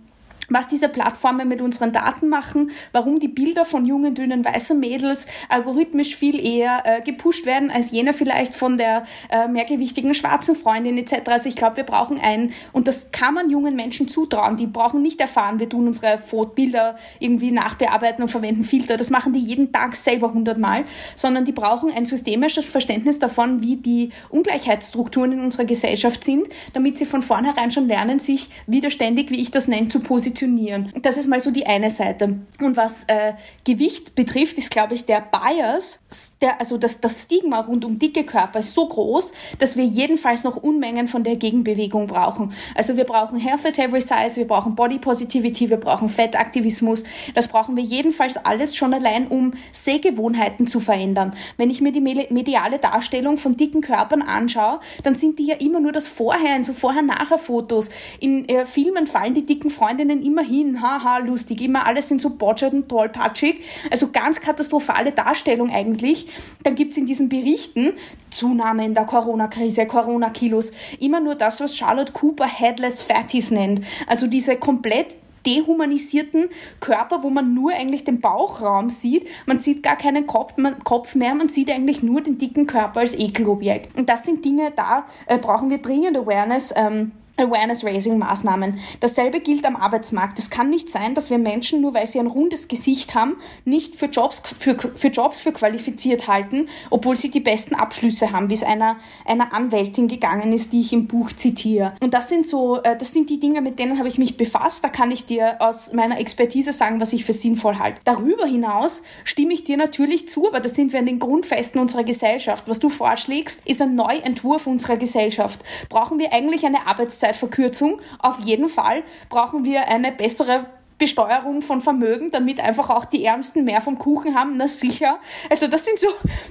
was diese Plattformen mit unseren Daten machen, warum die Bilder von jungen, dünnen, weißen Mädels algorithmisch viel eher äh, gepusht werden als jene vielleicht von der äh, mehrgewichtigen schwarzen Freundin etc. Also ich glaube, wir brauchen einen, und das kann man jungen Menschen zutrauen, die brauchen nicht erfahren, wir tun unsere Bilder irgendwie nachbearbeiten und verwenden Filter, das machen die jeden Tag selber hundertmal, sondern die brauchen ein systemisches Verständnis davon, wie die Ungleichheitsstrukturen in unserer Gesellschaft sind, damit sie von vornherein schon lernen, sich widerständig, wie ich das nenne, zu positionieren positionieren. Das ist mal so die eine Seite. Und was äh, Gewicht betrifft, ist, glaube ich, der Bias, der, also das, das Stigma rund um dicke Körper so groß, dass wir jedenfalls noch Unmengen von der Gegenbewegung brauchen. Also wir brauchen Health at Every Size, wir brauchen Body Positivity, wir brauchen Fettaktivismus. Das brauchen wir jedenfalls alles schon allein, um Sehgewohnheiten zu verändern. Wenn ich mir die mediale Darstellung von dicken Körpern anschaue, dann sind die ja immer nur das Vorher, in so Vorher-Nachher-Fotos. In äh, Filmen fallen die dicken Freundinnen immer immerhin, haha, lustig, immer alles sind so botschert und tollpatschig. Also ganz katastrophale Darstellung eigentlich. Dann gibt es in diesen Berichten Zunahme in der Corona-Krise, Corona-Kilos, immer nur das, was Charlotte Cooper Headless Fatties nennt. Also diese komplett dehumanisierten Körper, wo man nur eigentlich den Bauchraum sieht. Man sieht gar keinen Kopf, man, Kopf mehr, man sieht eigentlich nur den dicken Körper als Ekelobjekt. Und das sind Dinge, da äh, brauchen wir dringend Awareness. Ähm, Awareness-Raising-Maßnahmen. Dasselbe gilt am Arbeitsmarkt. Es kann nicht sein, dass wir Menschen, nur weil sie ein rundes Gesicht haben, nicht für Jobs für, für, Jobs für qualifiziert halten, obwohl sie die besten Abschlüsse haben, wie es einer, einer Anwältin gegangen ist, die ich im Buch zitiere. Und das sind so, äh, das sind die Dinge, mit denen habe ich mich befasst. Da kann ich dir aus meiner Expertise sagen, was ich für sinnvoll halte. Darüber hinaus stimme ich dir natürlich zu, aber das sind wir in den Grundfesten unserer Gesellschaft. Was du vorschlägst, ist ein Neuentwurf unserer Gesellschaft. Brauchen wir eigentlich eine Arbeitszeit Zeitverkürzung. Auf jeden Fall brauchen wir eine bessere Besteuerung von Vermögen, damit einfach auch die Ärmsten mehr vom Kuchen haben, na sicher. Also das sind so,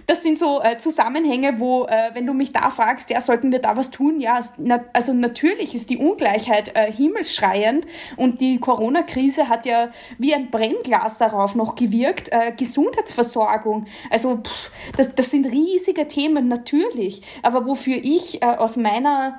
das sind so äh, Zusammenhänge, wo, äh, wenn du mich da fragst, ja, sollten wir da was tun? Ja, na, also natürlich ist die Ungleichheit äh, himmelsschreiend und die Corona-Krise hat ja wie ein Brennglas darauf noch gewirkt. Äh, Gesundheitsversorgung, also pff, das, das sind riesige Themen natürlich, aber wofür ich äh, aus meiner mein,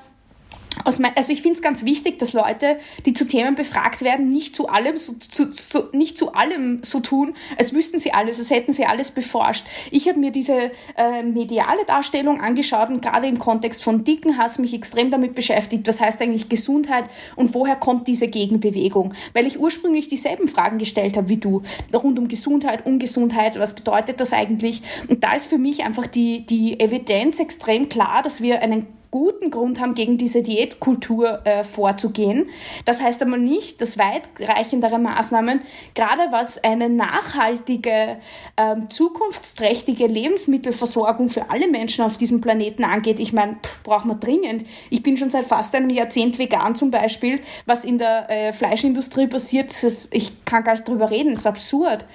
also ich finde es ganz wichtig, dass Leute, die zu Themen befragt werden, nicht zu allem so, zu, so, nicht zu allem so tun, als wüssten sie alles, als hätten sie alles beforscht. Ich habe mir diese äh, mediale Darstellung angeschaut und gerade im Kontext von dicken Hass mich extrem damit beschäftigt, was heißt eigentlich Gesundheit und woher kommt diese Gegenbewegung? Weil ich ursprünglich dieselben Fragen gestellt habe wie du, rund um Gesundheit, Ungesundheit, was bedeutet das eigentlich? Und da ist für mich einfach die, die Evidenz extrem klar, dass wir einen guten Grund haben, gegen diese Diätkultur äh, vorzugehen. Das heißt aber nicht, dass weitreichendere Maßnahmen, gerade was eine nachhaltige, ähm, zukunftsträchtige Lebensmittelversorgung für alle Menschen auf diesem Planeten angeht, ich meine, braucht man dringend. Ich bin schon seit fast einem Jahrzehnt vegan zum Beispiel. Was in der äh, Fleischindustrie passiert, ist, ich kann gar nicht drüber reden, ist absurd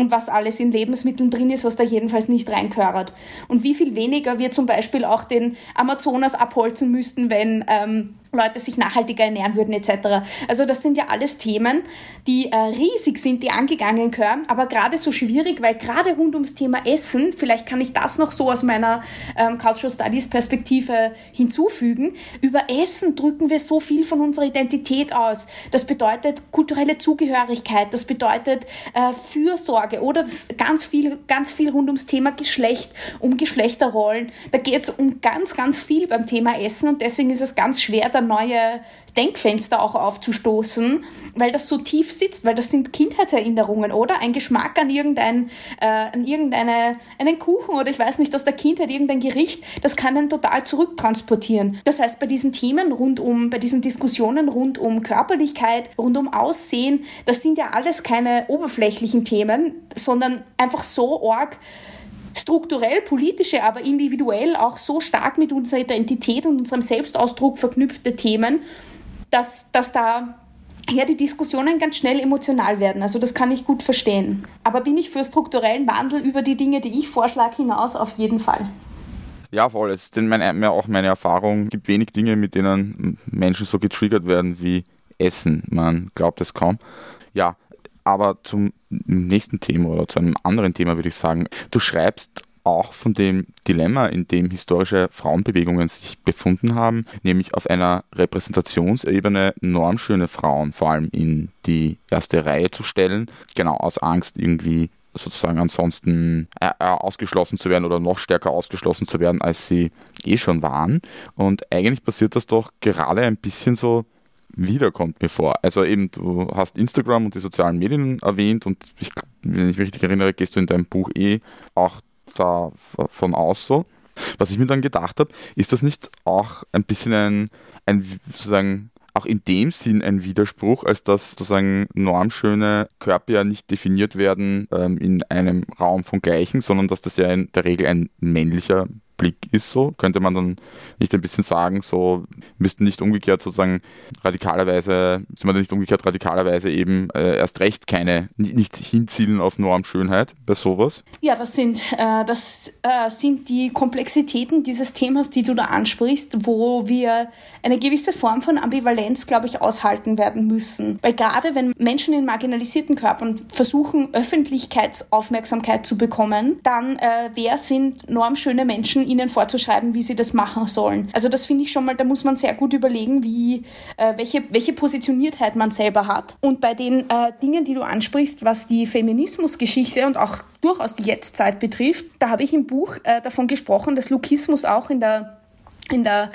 und was alles in Lebensmitteln drin ist, was da jedenfalls nicht reinkörert. Und wie viel weniger wir zum Beispiel auch den Amazonas abholzen müssten, wenn ähm, Leute sich nachhaltiger ernähren würden etc. Also das sind ja alles Themen, die äh, riesig sind, die angegangen gehören, aber gerade so schwierig, weil gerade rund ums Thema Essen, vielleicht kann ich das noch so aus meiner ähm, Cultural Studies Perspektive hinzufügen, über Essen drücken wir so viel von unserer Identität aus. Das bedeutet kulturelle Zugehörigkeit, das bedeutet äh, Fürsorge oder das ganz viel, ganz viel rund ums Thema Geschlecht, um Geschlechterrollen. Da geht es um ganz, ganz viel beim Thema Essen und deswegen ist es ganz schwer, da neue Denkfenster auch aufzustoßen, weil das so tief sitzt, weil das sind Kindheitserinnerungen, oder? Ein Geschmack an irgendein, äh, an irgendeine, einen Kuchen oder ich weiß nicht, aus der Kindheit irgendein Gericht, das kann einen total zurücktransportieren. Das heißt, bei diesen Themen rund um, bei diesen Diskussionen rund um Körperlichkeit, rund um Aussehen, das sind ja alles keine oberflächlichen Themen, sondern einfach so arg strukturell politische, aber individuell auch so stark mit unserer Identität und unserem Selbstausdruck verknüpfte Themen, dass, dass da ja, die Diskussionen ganz schnell emotional werden. Also das kann ich gut verstehen. Aber bin ich für strukturellen Wandel über die Dinge, die ich vorschlage, hinaus auf jeden Fall. Ja, voll. Es ist meine, auch meine Erfahrung. Es gibt wenig Dinge, mit denen Menschen so getriggert werden wie Essen. Man glaubt es kaum. Ja, aber zum nächsten Thema oder zu einem anderen Thema würde ich sagen, du schreibst auch von dem Dilemma, in dem historische Frauenbewegungen sich befunden haben, nämlich auf einer Repräsentationsebene normschöne Frauen vor allem in die erste Reihe zu stellen, genau aus Angst irgendwie sozusagen ansonsten äh, äh ausgeschlossen zu werden oder noch stärker ausgeschlossen zu werden, als sie eh schon waren. Und eigentlich passiert das doch gerade ein bisschen so wiederkommt mir vor. Also eben, du hast Instagram und die sozialen Medien erwähnt und ich, wenn ich mich richtig erinnere, gehst du in deinem Buch eh auch davon aus so. Was ich mir dann gedacht habe, ist das nicht auch ein bisschen ein, ein sozusagen auch in dem Sinn ein Widerspruch, als dass sozusagen normschöne Körper ja nicht definiert werden ähm, in einem Raum von Gleichen, sondern dass das ja in der Regel ein männlicher Blick ist so? Könnte man dann nicht ein bisschen sagen, so müssten nicht umgekehrt sozusagen radikalerweise, sind wir nicht umgekehrt radikalerweise eben äh, erst recht keine, nicht hinzielen auf Normschönheit bei sowas? Ja, das sind, äh, das äh, sind die Komplexitäten dieses Themas, die du da ansprichst, wo wir eine gewisse Form von Ambivalenz, glaube ich, aushalten werden müssen. Weil gerade wenn Menschen in marginalisierten Körpern versuchen, Öffentlichkeitsaufmerksamkeit zu bekommen, dann äh, wer sind normschöne Menschen, ihnen vorzuschreiben, wie sie das machen sollen. Also das finde ich schon mal, da muss man sehr gut überlegen, wie, äh, welche, welche Positioniertheit man selber hat. Und bei den äh, Dingen, die du ansprichst, was die Feminismusgeschichte und auch durchaus die Jetztzeit betrifft, da habe ich im Buch äh, davon gesprochen, dass Lukismus auch in der in der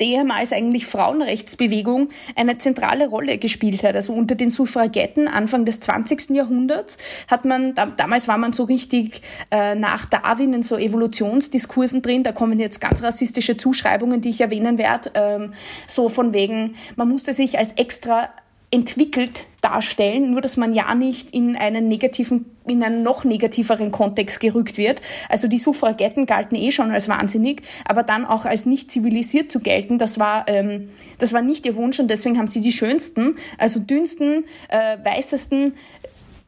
ehemals eigentlich Frauenrechtsbewegung eine zentrale Rolle gespielt hat. Also unter den Suffragetten Anfang des 20. Jahrhunderts hat man, da, damals war man so richtig äh, nach Darwin in so Evolutionsdiskursen drin, da kommen jetzt ganz rassistische Zuschreibungen, die ich erwähnen werde, ähm, so von wegen, man musste sich als extra entwickelt darstellen, nur dass man ja nicht in einen negativen, in einen noch negativeren Kontext gerückt wird. Also die Suffragetten galten eh schon als wahnsinnig, aber dann auch als nicht zivilisiert zu gelten, das war, ähm, das war nicht ihr Wunsch und deswegen haben sie die schönsten, also dünnsten, äh, weißesten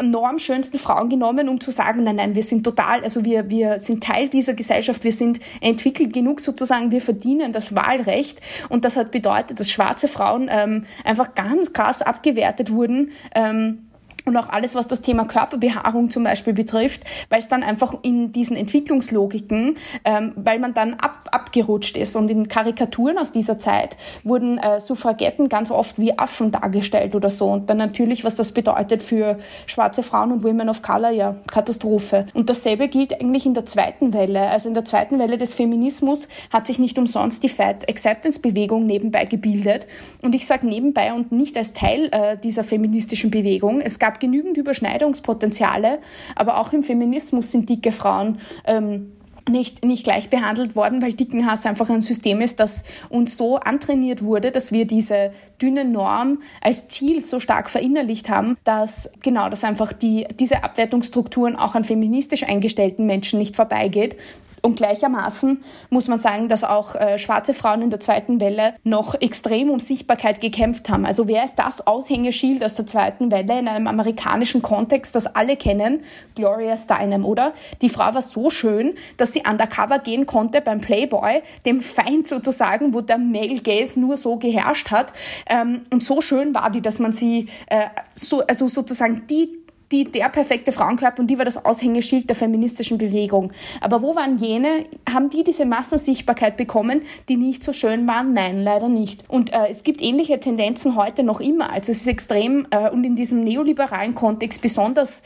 normschönsten Frauen genommen, um zu sagen, nein, nein, wir sind total, also wir, wir sind Teil dieser Gesellschaft, wir sind entwickelt genug sozusagen, wir verdienen das Wahlrecht. Und das hat bedeutet, dass schwarze Frauen ähm, einfach ganz krass abgewertet wurden. Ähm, und auch alles, was das Thema Körperbehaarung zum Beispiel betrifft, weil es dann einfach in diesen Entwicklungslogiken, ähm, weil man dann ab, abgerutscht ist. Und in Karikaturen aus dieser Zeit wurden äh, Suffragetten ganz oft wie Affen dargestellt oder so. Und dann natürlich, was das bedeutet für schwarze Frauen und Women of Color, ja, Katastrophe. Und dasselbe gilt eigentlich in der zweiten Welle. Also in der zweiten Welle des Feminismus hat sich nicht umsonst die Fat Acceptance Bewegung nebenbei gebildet. Und ich sage nebenbei und nicht als Teil äh, dieser feministischen Bewegung. Es gab gab genügend Überschneidungspotenziale, aber auch im Feminismus sind dicke Frauen ähm, nicht, nicht gleich behandelt worden, weil Dickenhass einfach ein System ist, das uns so antrainiert wurde, dass wir diese dünne Norm als Ziel so stark verinnerlicht haben, dass genau, dass einfach die, diese Abwertungsstrukturen auch an feministisch eingestellten Menschen nicht vorbeigeht und gleichermaßen muss man sagen, dass auch äh, schwarze Frauen in der zweiten Welle noch extrem um Sichtbarkeit gekämpft haben. Also wer ist das Aushängeschild aus der zweiten Welle in einem amerikanischen Kontext, das alle kennen? Gloria Steinem, oder? Die Frau war so schön, dass sie undercover gehen konnte beim Playboy, dem Feind sozusagen, wo der Male Gaze nur so geherrscht hat. Ähm, und so schön war die, dass man sie äh, so, also sozusagen die die, der perfekte Frauenkörper und die war das Aushängeschild der feministischen Bewegung. Aber wo waren jene? Haben die diese Massensichtbarkeit bekommen, die nicht so schön waren? Nein, leider nicht. Und äh, es gibt ähnliche Tendenzen heute noch immer. Also es ist extrem äh, und in diesem neoliberalen Kontext besonders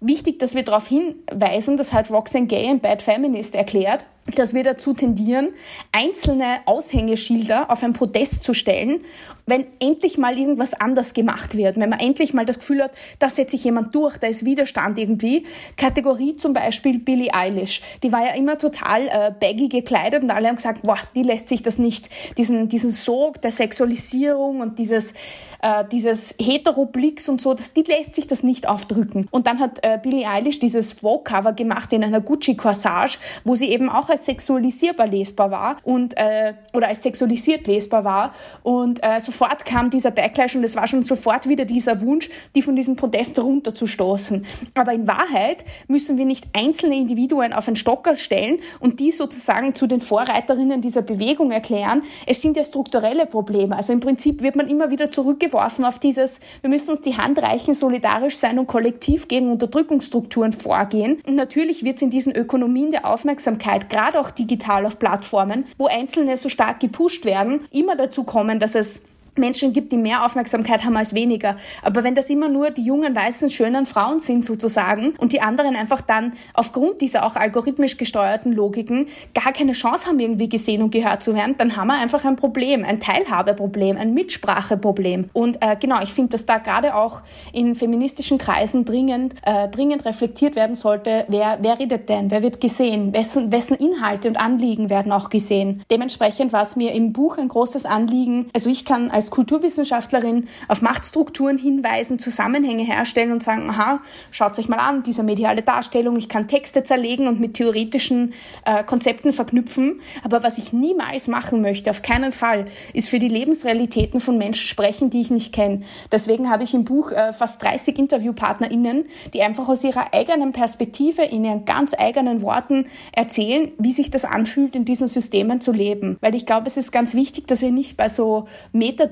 wichtig, dass wir darauf hinweisen, das hat Roxane Gay ein Bad Feminist erklärt, dass wir dazu tendieren, einzelne Aushängeschilder auf ein Podest zu stellen, wenn endlich mal irgendwas anders gemacht wird, wenn man endlich mal das Gefühl hat, da setzt sich jemand durch, da ist Widerstand irgendwie. Kategorie zum Beispiel Billie Eilish, die war ja immer total äh, baggy gekleidet und alle haben gesagt, boah, die lässt sich das nicht, diesen, diesen Sog der Sexualisierung und dieses äh, dieses Heteroblicks und so, das, die lässt sich das nicht aufdrücken. Und dann hat äh, Billie Eilish dieses Vogue-Cover gemacht in einer Gucci-Corsage, wo sie eben auch als sexualisierbar lesbar war und äh, oder als sexualisiert lesbar war. Und äh, sofort kam dieser Backlash und es war schon sofort wieder dieser Wunsch, die von diesem Podest runterzustoßen. Aber in Wahrheit müssen wir nicht einzelne Individuen auf ein Stockerl stellen und die sozusagen zu den Vorreiterinnen dieser Bewegung erklären. Es sind ja strukturelle Probleme. Also im Prinzip wird man immer wieder zurückgeworfen geworfen auf dieses, wir müssen uns die Hand reichen, solidarisch sein und kollektiv gegen Unterdrückungsstrukturen vorgehen. Und natürlich wird es in diesen Ökonomien der Aufmerksamkeit, gerade auch digital auf Plattformen, wo Einzelne so stark gepusht werden, immer dazu kommen, dass es Menschen gibt, die mehr Aufmerksamkeit haben als weniger. Aber wenn das immer nur die jungen, weißen, schönen Frauen sind sozusagen und die anderen einfach dann aufgrund dieser auch algorithmisch gesteuerten Logiken gar keine Chance haben, irgendwie gesehen und gehört zu werden, dann haben wir einfach ein Problem, ein Teilhabeproblem, ein Mitspracheproblem. Und äh, genau, ich finde, dass da gerade auch in feministischen Kreisen dringend, äh, dringend reflektiert werden sollte, wer, wer redet denn, wer wird gesehen, wessen, wessen Inhalte und Anliegen werden auch gesehen. Dementsprechend war es mir im Buch ein großes Anliegen, also ich kann als als Kulturwissenschaftlerin auf Machtstrukturen hinweisen, Zusammenhänge herstellen und sagen, aha, schaut euch mal an, diese mediale Darstellung, ich kann Texte zerlegen und mit theoretischen äh, Konzepten verknüpfen. Aber was ich niemals machen möchte, auf keinen Fall, ist für die Lebensrealitäten von Menschen sprechen, die ich nicht kenne. Deswegen habe ich im Buch äh, fast 30 InterviewpartnerInnen, die einfach aus ihrer eigenen Perspektive, in ihren ganz eigenen Worten erzählen, wie sich das anfühlt, in diesen Systemen zu leben. Weil ich glaube, es ist ganz wichtig, dass wir nicht bei so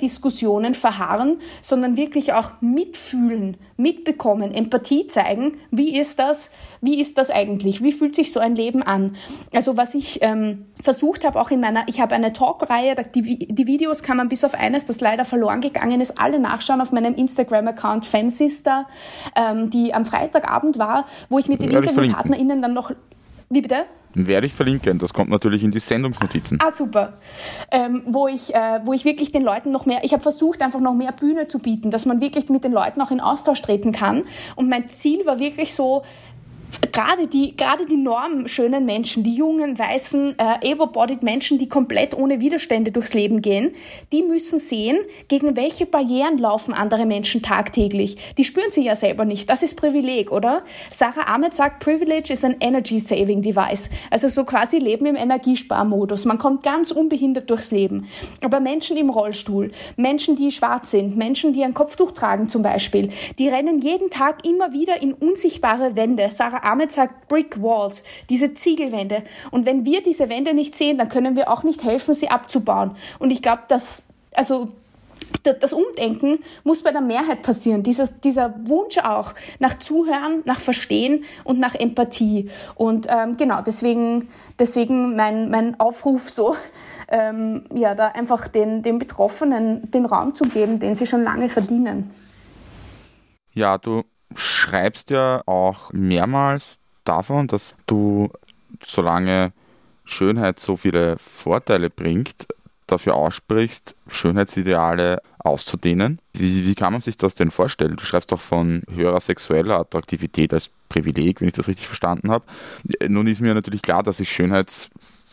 Metadiskussionen verharren, sondern wirklich auch mitfühlen, mitbekommen, Empathie zeigen. Wie ist das? Wie ist das eigentlich? Wie fühlt sich so ein Leben an? Also was ich ähm, versucht habe, auch in meiner, ich habe eine Talkreihe, die, die Videos kann man bis auf eines, das leider verloren gegangen ist, alle nachschauen auf meinem Instagram-Account Femsister, ähm, die am Freitagabend war, wo ich mit den InterviewpartnerInnen dann noch, wie bitte? Werde ich verlinken, das kommt natürlich in die Sendungsnotizen. Ah, super. Ähm, wo, ich, äh, wo ich wirklich den Leuten noch mehr, ich habe versucht, einfach noch mehr Bühne zu bieten, dass man wirklich mit den Leuten auch in Austausch treten kann. Und mein Ziel war wirklich so, gerade die, gerade die normschönen Menschen, die jungen, weißen, äh, able-bodied Menschen, die komplett ohne Widerstände durchs Leben gehen, die müssen sehen, gegen welche Barrieren laufen andere Menschen tagtäglich. Die spüren sie ja selber nicht. Das ist Privileg, oder? Sarah Ahmed sagt, Privilege is an energy saving device. Also so quasi Leben im Energiesparmodus. Man kommt ganz unbehindert durchs Leben. Aber Menschen im Rollstuhl, Menschen, die schwarz sind, Menschen, die ein Kopftuch tragen zum Beispiel, die rennen jeden Tag immer wieder in unsichtbare Wände. Sarah Ahmed sagt Brick Walls, diese Ziegelwände. Und wenn wir diese Wände nicht sehen, dann können wir auch nicht helfen, sie abzubauen. Und ich glaube, dass, also, das Umdenken muss bei der Mehrheit passieren. Dieser, dieser Wunsch auch nach Zuhören, nach Verstehen und nach Empathie. Und ähm, genau, deswegen, deswegen mein, mein Aufruf so, ähm, ja, da einfach den, den Betroffenen den Raum zu geben, den sie schon lange verdienen. Ja, du schreibst ja auch mehrmals davon, dass du, solange Schönheit so viele Vorteile bringt, dafür aussprichst, Schönheitsideale auszudehnen. Wie, wie, kann man sich das denn vorstellen? Du schreibst doch von höherer sexueller Attraktivität als Privileg, wenn ich das richtig verstanden habe. Nun ist mir natürlich klar, dass sich Schönheits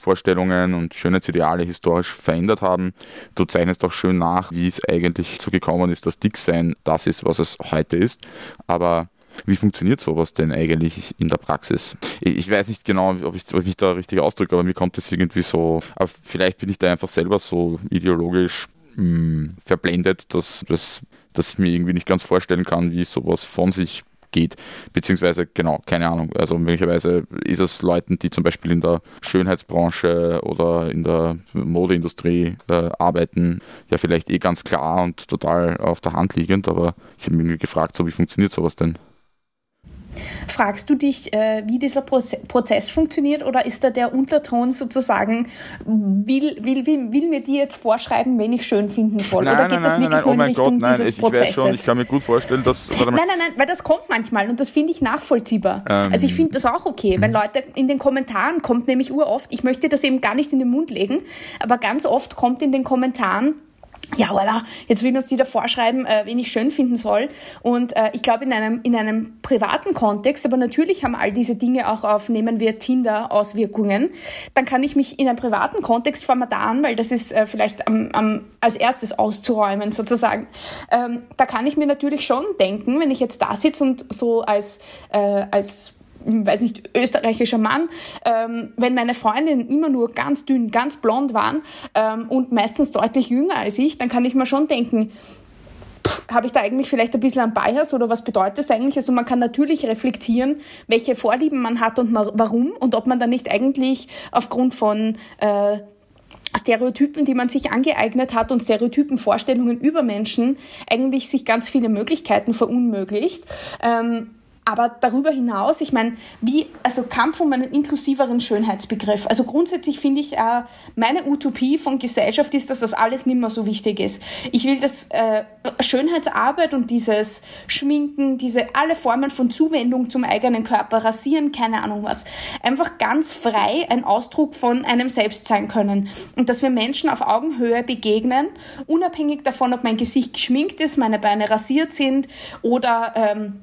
Vorstellungen und Schönheitsideale historisch verändert haben. Du zeichnest auch schön nach, wie es eigentlich so gekommen ist, dass Dicksein das ist, was es heute ist. Aber wie funktioniert sowas denn eigentlich in der Praxis? Ich weiß nicht genau, ob ich, ob ich mich da richtig ausdrücke, aber mir kommt es irgendwie so, aber vielleicht bin ich da einfach selber so ideologisch mh, hm, verblendet, dass, dass, dass ich mir irgendwie nicht ganz vorstellen kann, wie sowas von sich geht. Beziehungsweise, genau, keine Ahnung. Also möglicherweise ist es Leuten, die zum Beispiel in der Schönheitsbranche oder in der Modeindustrie äh, arbeiten, ja vielleicht eh ganz klar und total auf der Hand liegend, aber ich habe mich gefragt, so wie funktioniert sowas denn? Fragst du dich, äh, wie dieser Prozess funktioniert oder ist da der Unterton sozusagen, will, will, will, will mir die jetzt vorschreiben, wenn ich schön finden soll? Nein, oder geht nein, das wirklich nein, nur in oh Richtung Gott, dieses ich, Prozesses? Schon, ich kann mir gut vorstellen, dass... Nein, nein, nein, weil das kommt manchmal und das finde ich nachvollziehbar. Ähm, also ich finde das auch okay, wenn mhm. Leute in den Kommentaren kommt nämlich uroft, ich möchte das eben gar nicht in den Mund legen, aber ganz oft kommt in den Kommentaren, ja, voilà, jetzt will uns die da vorschreiben, äh, wen ich schön finden soll. Und äh, ich glaube, in einem, in einem privaten Kontext, aber natürlich haben all diese Dinge auch auf, nehmen wir Tinder, Auswirkungen. Dann kann ich mich in einem privaten Kontext vermatan, weil das ist äh, vielleicht am, am, als erstes auszuräumen sozusagen. Ähm, da kann ich mir natürlich schon denken, wenn ich jetzt da sitze und so als, äh, als weiß nicht, österreichischer Mann, ähm, wenn meine Freundinnen immer nur ganz dünn, ganz blond waren ähm, und meistens deutlich jünger als ich, dann kann ich mir schon denken, habe ich da eigentlich vielleicht ein bisschen ein Bias oder was bedeutet das eigentlich? Also man kann natürlich reflektieren, welche Vorlieben man hat und warum und ob man dann nicht eigentlich aufgrund von äh, Stereotypen, die man sich angeeignet hat und Stereotypen Vorstellungen über Menschen eigentlich sich ganz viele Möglichkeiten verunmöglicht. Ähm, aber darüber hinaus, ich meine, wie, also Kampf um einen inklusiveren Schönheitsbegriff. Also grundsätzlich finde ich, äh, meine Utopie von Gesellschaft ist, dass das alles nicht mehr so wichtig ist. Ich will, dass äh, Schönheitsarbeit und dieses Schminken, diese alle Formen von Zuwendung zum eigenen Körper, Rasieren, keine Ahnung was, einfach ganz frei ein Ausdruck von einem selbst sein können. Und dass wir Menschen auf Augenhöhe begegnen, unabhängig davon, ob mein Gesicht geschminkt ist, meine Beine rasiert sind oder ähm,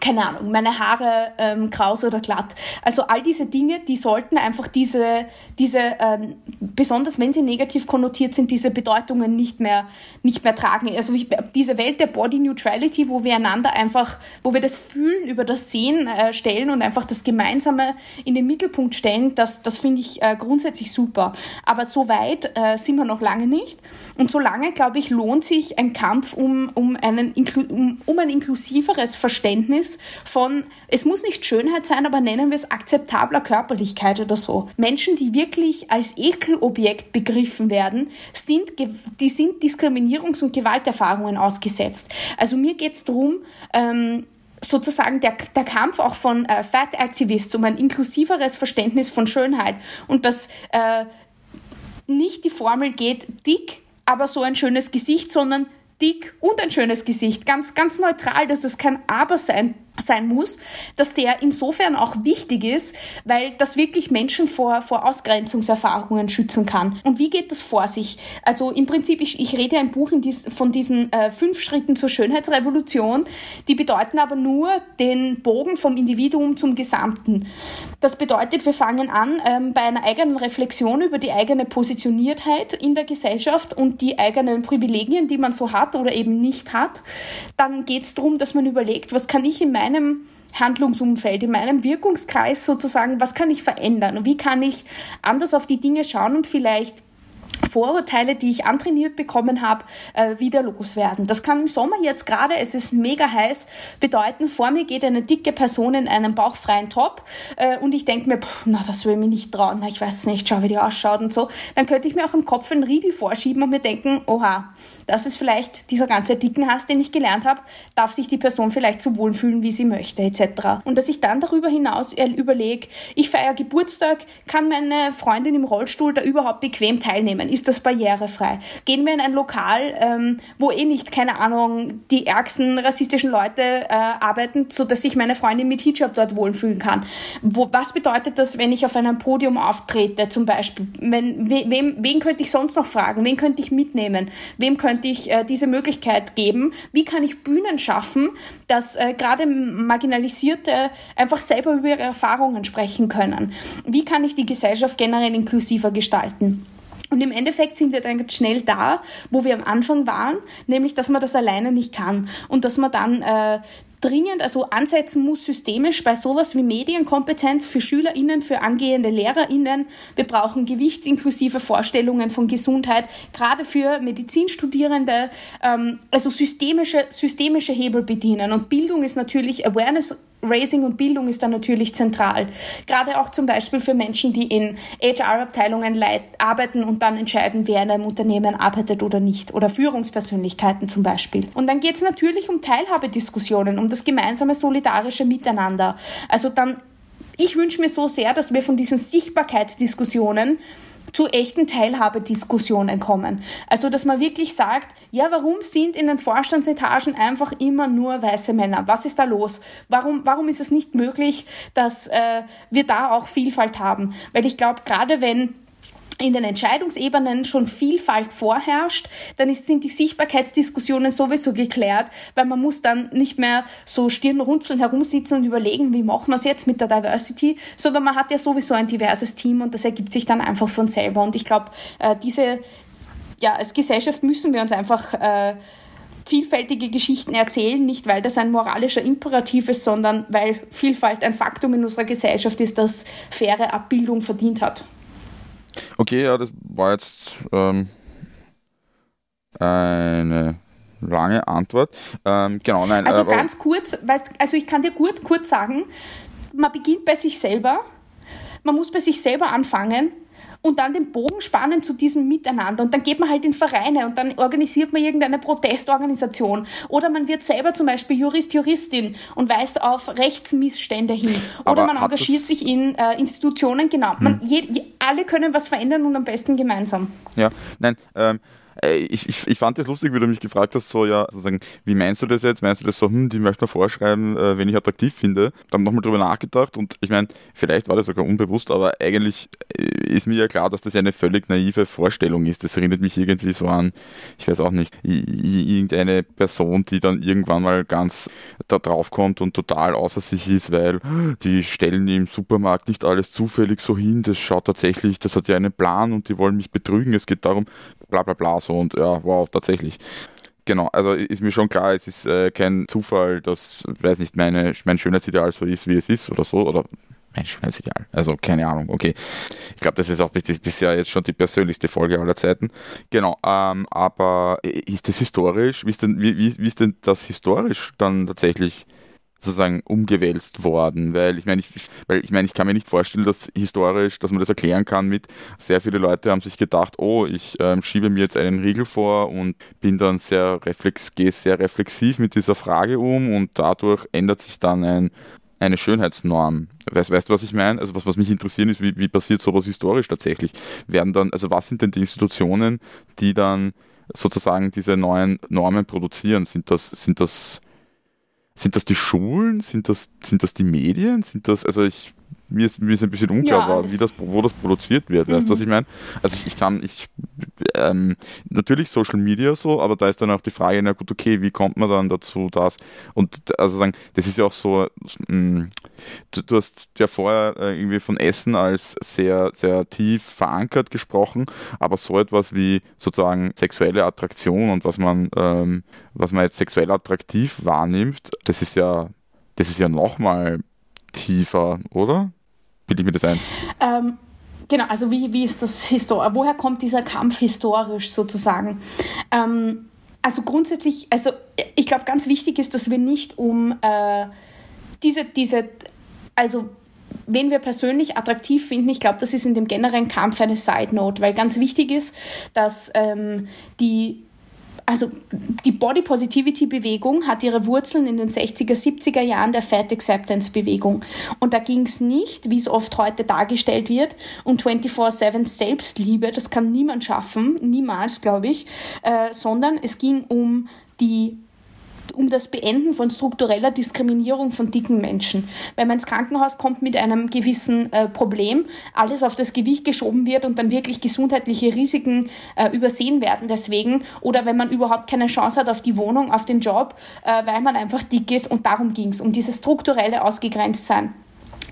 keine Ahnung, meine Haare ähm, kraus oder glatt. Also all diese Dinge, die sollten einfach diese, diese ähm, besonders wenn sie negativ konnotiert sind, diese Bedeutungen nicht mehr, nicht mehr tragen. Also ich, diese Welt der Body Neutrality, wo wir einander einfach, wo wir das Fühlen über das Sehen äh, stellen und einfach das Gemeinsame in den Mittelpunkt stellen, das, das finde ich äh, grundsätzlich super. Aber so weit äh, sind wir noch lange nicht. Und so lange, glaube ich, lohnt sich ein Kampf um, um, einen, um, um ein inklusiveres Verständnis Verständnis von, es muss nicht Schönheit sein, aber nennen wir es akzeptabler Körperlichkeit oder so. Menschen, die wirklich als Ekelobjekt begriffen werden, sind, die sind Diskriminierungs- und Gewalterfahrungen ausgesetzt. Also mir geht es darum, ähm, sozusagen der, der Kampf auch von äh, Fat Activists um ein inklusiveres Verständnis von Schönheit und dass äh, nicht die Formel geht, dick, aber so ein schönes Gesicht, sondern dick und ein schönes Gesicht. Ganz, ganz neutral, dass es kein Aber sein sein muss, dass der insofern auch wichtig ist, weil das wirklich Menschen vor, vor Ausgrenzungserfahrungen schützen kann. Und wie geht das vor sich? Also im Prinzip, ich, ich rede ja im Buch dies, von diesen äh, fünf Schritten zur Schönheitsrevolution, die bedeuten aber nur den Bogen vom Individuum zum Gesamten. Das bedeutet, wir fangen an ähm, bei einer eigenen Reflexion über die eigene Positioniertheit in der Gesellschaft und die eigenen Privilegien, die man so hat oder eben nicht hat. Dann geht es darum, dass man überlegt, was kann ich in meinem meinem Handlungsumfeld, in meinem Wirkungskreis sozusagen, was kann ich verändern? Und wie kann ich anders auf die Dinge schauen und vielleicht Vorurteile, die ich antrainiert bekommen habe, äh, wieder loswerden. Das kann im Sommer jetzt gerade, es ist mega heiß, bedeuten, vor mir geht eine dicke Person in einem bauchfreien Top äh, und ich denke mir, pff, na, das will ich mir nicht trauen, ich weiß nicht, schau, wie die ausschaut und so. Dann könnte ich mir auch im Kopf einen Riegel vorschieben und mir denken, oha, das ist vielleicht dieser ganze Dickenhass, den ich gelernt habe, darf sich die Person vielleicht so wohlfühlen, wie sie möchte, etc. Und dass ich dann darüber hinaus überlege, ich feiere Geburtstag, kann meine Freundin im Rollstuhl da überhaupt bequem teilnehmen? Ist das barrierefrei? Gehen wir in ein Lokal, ähm, wo eh nicht, keine Ahnung, die ärgsten rassistischen Leute äh, arbeiten, so dass sich meine Freundin mit Hijab dort wohlfühlen kann? Wo, was bedeutet das, wenn ich auf einem Podium auftrete, zum Beispiel? Wenn, we, wem, wen könnte ich sonst noch fragen? Wen könnte ich mitnehmen? Wem könnte ich äh, diese Möglichkeit geben? Wie kann ich Bühnen schaffen, dass äh, gerade Marginalisierte einfach selber über ihre Erfahrungen sprechen können? Wie kann ich die Gesellschaft generell inklusiver gestalten? Und im Endeffekt sind wir dann ganz schnell da, wo wir am Anfang waren, nämlich, dass man das alleine nicht kann und dass man dann äh, dringend, also ansetzen muss systemisch bei sowas wie Medienkompetenz für SchülerInnen, für angehende LehrerInnen. Wir brauchen gewichtsinklusive Vorstellungen von Gesundheit, gerade für Medizinstudierende, ähm, also systemische, systemische Hebel bedienen. Und Bildung ist natürlich Awareness Raising und Bildung ist da natürlich zentral. Gerade auch zum Beispiel für Menschen, die in HR-Abteilungen arbeiten und dann entscheiden, wer in einem Unternehmen arbeitet oder nicht. Oder Führungspersönlichkeiten zum Beispiel. Und dann geht es natürlich um Teilhabediskussionen, um das gemeinsame solidarische Miteinander. Also dann, ich wünsche mir so sehr, dass wir von diesen Sichtbarkeitsdiskussionen zu echten Teilhabediskussionen kommen. Also, dass man wirklich sagt, ja, warum sind in den Vorstandsetagen einfach immer nur weiße Männer? Was ist da los? Warum, warum ist es nicht möglich, dass äh, wir da auch Vielfalt haben? Weil ich glaube, gerade wenn in den Entscheidungsebenen schon Vielfalt vorherrscht, dann ist, sind die Sichtbarkeitsdiskussionen sowieso geklärt, weil man muss dann nicht mehr so Stirnrunzeln herumsitzen und überlegen, wie machen wir es jetzt mit der Diversity, sondern man hat ja sowieso ein diverses Team und das ergibt sich dann einfach von selber. Und ich glaube, äh, diese, ja, als Gesellschaft müssen wir uns einfach äh, vielfältige Geschichten erzählen, nicht weil das ein moralischer Imperativ ist, sondern weil Vielfalt ein Faktum in unserer Gesellschaft ist, das faire Abbildung verdient hat. Okay, ja, das war jetzt ähm, eine lange Antwort. Ähm, genau, nein. Also ganz kurz, also ich kann dir gut, kurz sagen, man beginnt bei sich selber, man muss bei sich selber anfangen und dann den Bogen spannen zu diesem Miteinander. Und dann geht man halt in Vereine und dann organisiert man irgendeine Protestorganisation. Oder man wird selber zum Beispiel Jurist, Juristin und weist auf Rechtsmissstände hin. Oder man engagiert sich in äh, Institutionen, genau. Man, hm. je, je, alle können was verändern und am besten gemeinsam. Ja, nein, ähm, äh, ich, ich, ich fand das lustig, wie du mich gefragt hast, so, ja, sozusagen, wie meinst du das jetzt? Meinst du das so, hm, die möchte man vorschreiben, äh, wenn ich attraktiv finde? Dann nochmal drüber nachgedacht und ich meine, vielleicht war das sogar unbewusst, aber eigentlich äh, ist mir ja klar, dass das eine völlig naive Vorstellung ist. Das erinnert mich irgendwie so an, ich weiß auch nicht, irgendeine Person, die dann irgendwann mal ganz da drauf kommt und total außer sich ist, weil die stellen im Supermarkt nicht alles zufällig so hin, das schaut tatsächlich, das hat ja einen Plan und die wollen mich betrügen, es geht darum, bla bla bla so und ja, wow, tatsächlich. Genau, also ist mir schon klar, es ist äh, kein Zufall, dass, weiß nicht, meine, mein Schönheitsideal so ist, wie es ist oder so, oder mein Schönheitsideal. Also keine Ahnung, okay. Ich glaube, das ist auch bisher jetzt schon die persönlichste Folge aller Zeiten. Genau, ähm, aber ist das historisch? Wie ist, denn, wie, wie, wie ist denn das historisch dann tatsächlich sozusagen umgewälzt worden, weil ich meine, ich, weil ich meine, ich kann mir nicht vorstellen, dass historisch, dass man das erklären kann mit sehr viele Leute haben sich gedacht, oh, ich ähm, schiebe mir jetzt einen Riegel vor und bin dann sehr reflex, gehe sehr reflexiv mit dieser Frage um und dadurch ändert sich dann ein, eine Schönheitsnorm. Weißt, weißt du, was ich meine? Also was, was mich interessiert ist, wie, wie passiert sowas historisch tatsächlich? Werden dann, also was sind denn die Institutionen, die dann sozusagen diese neuen Normen produzieren? Sind das, sind das sind das die Schulen? Sind das, sind das die Medien? Sind das, also ich mir ist, mir ist ein bisschen unklar, ja, wie das, wo das produziert wird. Mhm. Weißt du, was mhm. ich meine? Also ich, ich kann, ich, ähm, natürlich Social Media so, aber da ist dann auch die Frage, na gut, okay, wie kommt man dann dazu, das? Und also sagen, das ist ja auch so, mh, mm, du, du, hast ja vorher äh, irgendwie von Essen als sehr, sehr tief verankert gesprochen, aber so etwas wie sozusagen sexuelle Attraktion und was man, ähm, was man jetzt sexuell attraktiv wahrnimmt, das ist ja, das ist ja nochmal tiefer, oder? Bilde ich mir das ein? Ähm, genau, also wie, wie ist das historisch? Woher kommt dieser Kampf historisch sozusagen? Ähm, also grundsätzlich, also ich glaube, ganz wichtig ist, dass wir nicht um äh, diese, diese, also wen wir persönlich attraktiv finden, ich glaube, das ist in dem generellen Kampf eine Side Note, weil ganz wichtig ist, dass ähm, die also die Body Positivity Bewegung hat ihre Wurzeln in den 60er, 70er Jahren der Fat Acceptance Bewegung. Und da ging es nicht, wie es oft heute dargestellt wird, um 24-7 Selbstliebe, das kann niemand schaffen, niemals, glaube ich, äh, sondern es ging um die um das Beenden von struktureller Diskriminierung von dicken Menschen. Wenn man ins Krankenhaus kommt mit einem gewissen äh, Problem, alles auf das Gewicht geschoben wird und dann wirklich gesundheitliche Risiken äh, übersehen werden deswegen oder wenn man überhaupt keine Chance hat auf die Wohnung, auf den Job, äh, weil man einfach dick ist und darum ging es, um dieses strukturelle Ausgegrenztsein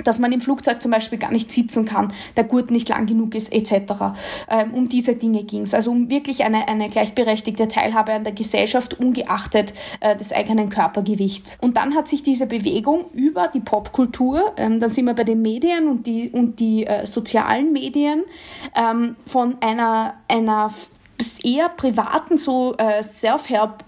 dass man im Flugzeug zum Beispiel gar nicht sitzen kann, der Gurt nicht lang genug ist, etc. Ähm, um diese Dinge ging es. Also um wirklich eine, eine gleichberechtigte Teilhabe an der Gesellschaft, ungeachtet äh, des eigenen Körpergewichts. Und dann hat sich diese Bewegung über die Popkultur, ähm, dann sind wir bei den Medien und die, und die äh, sozialen Medien, ähm, von einer, einer eher privaten so äh, Self-Help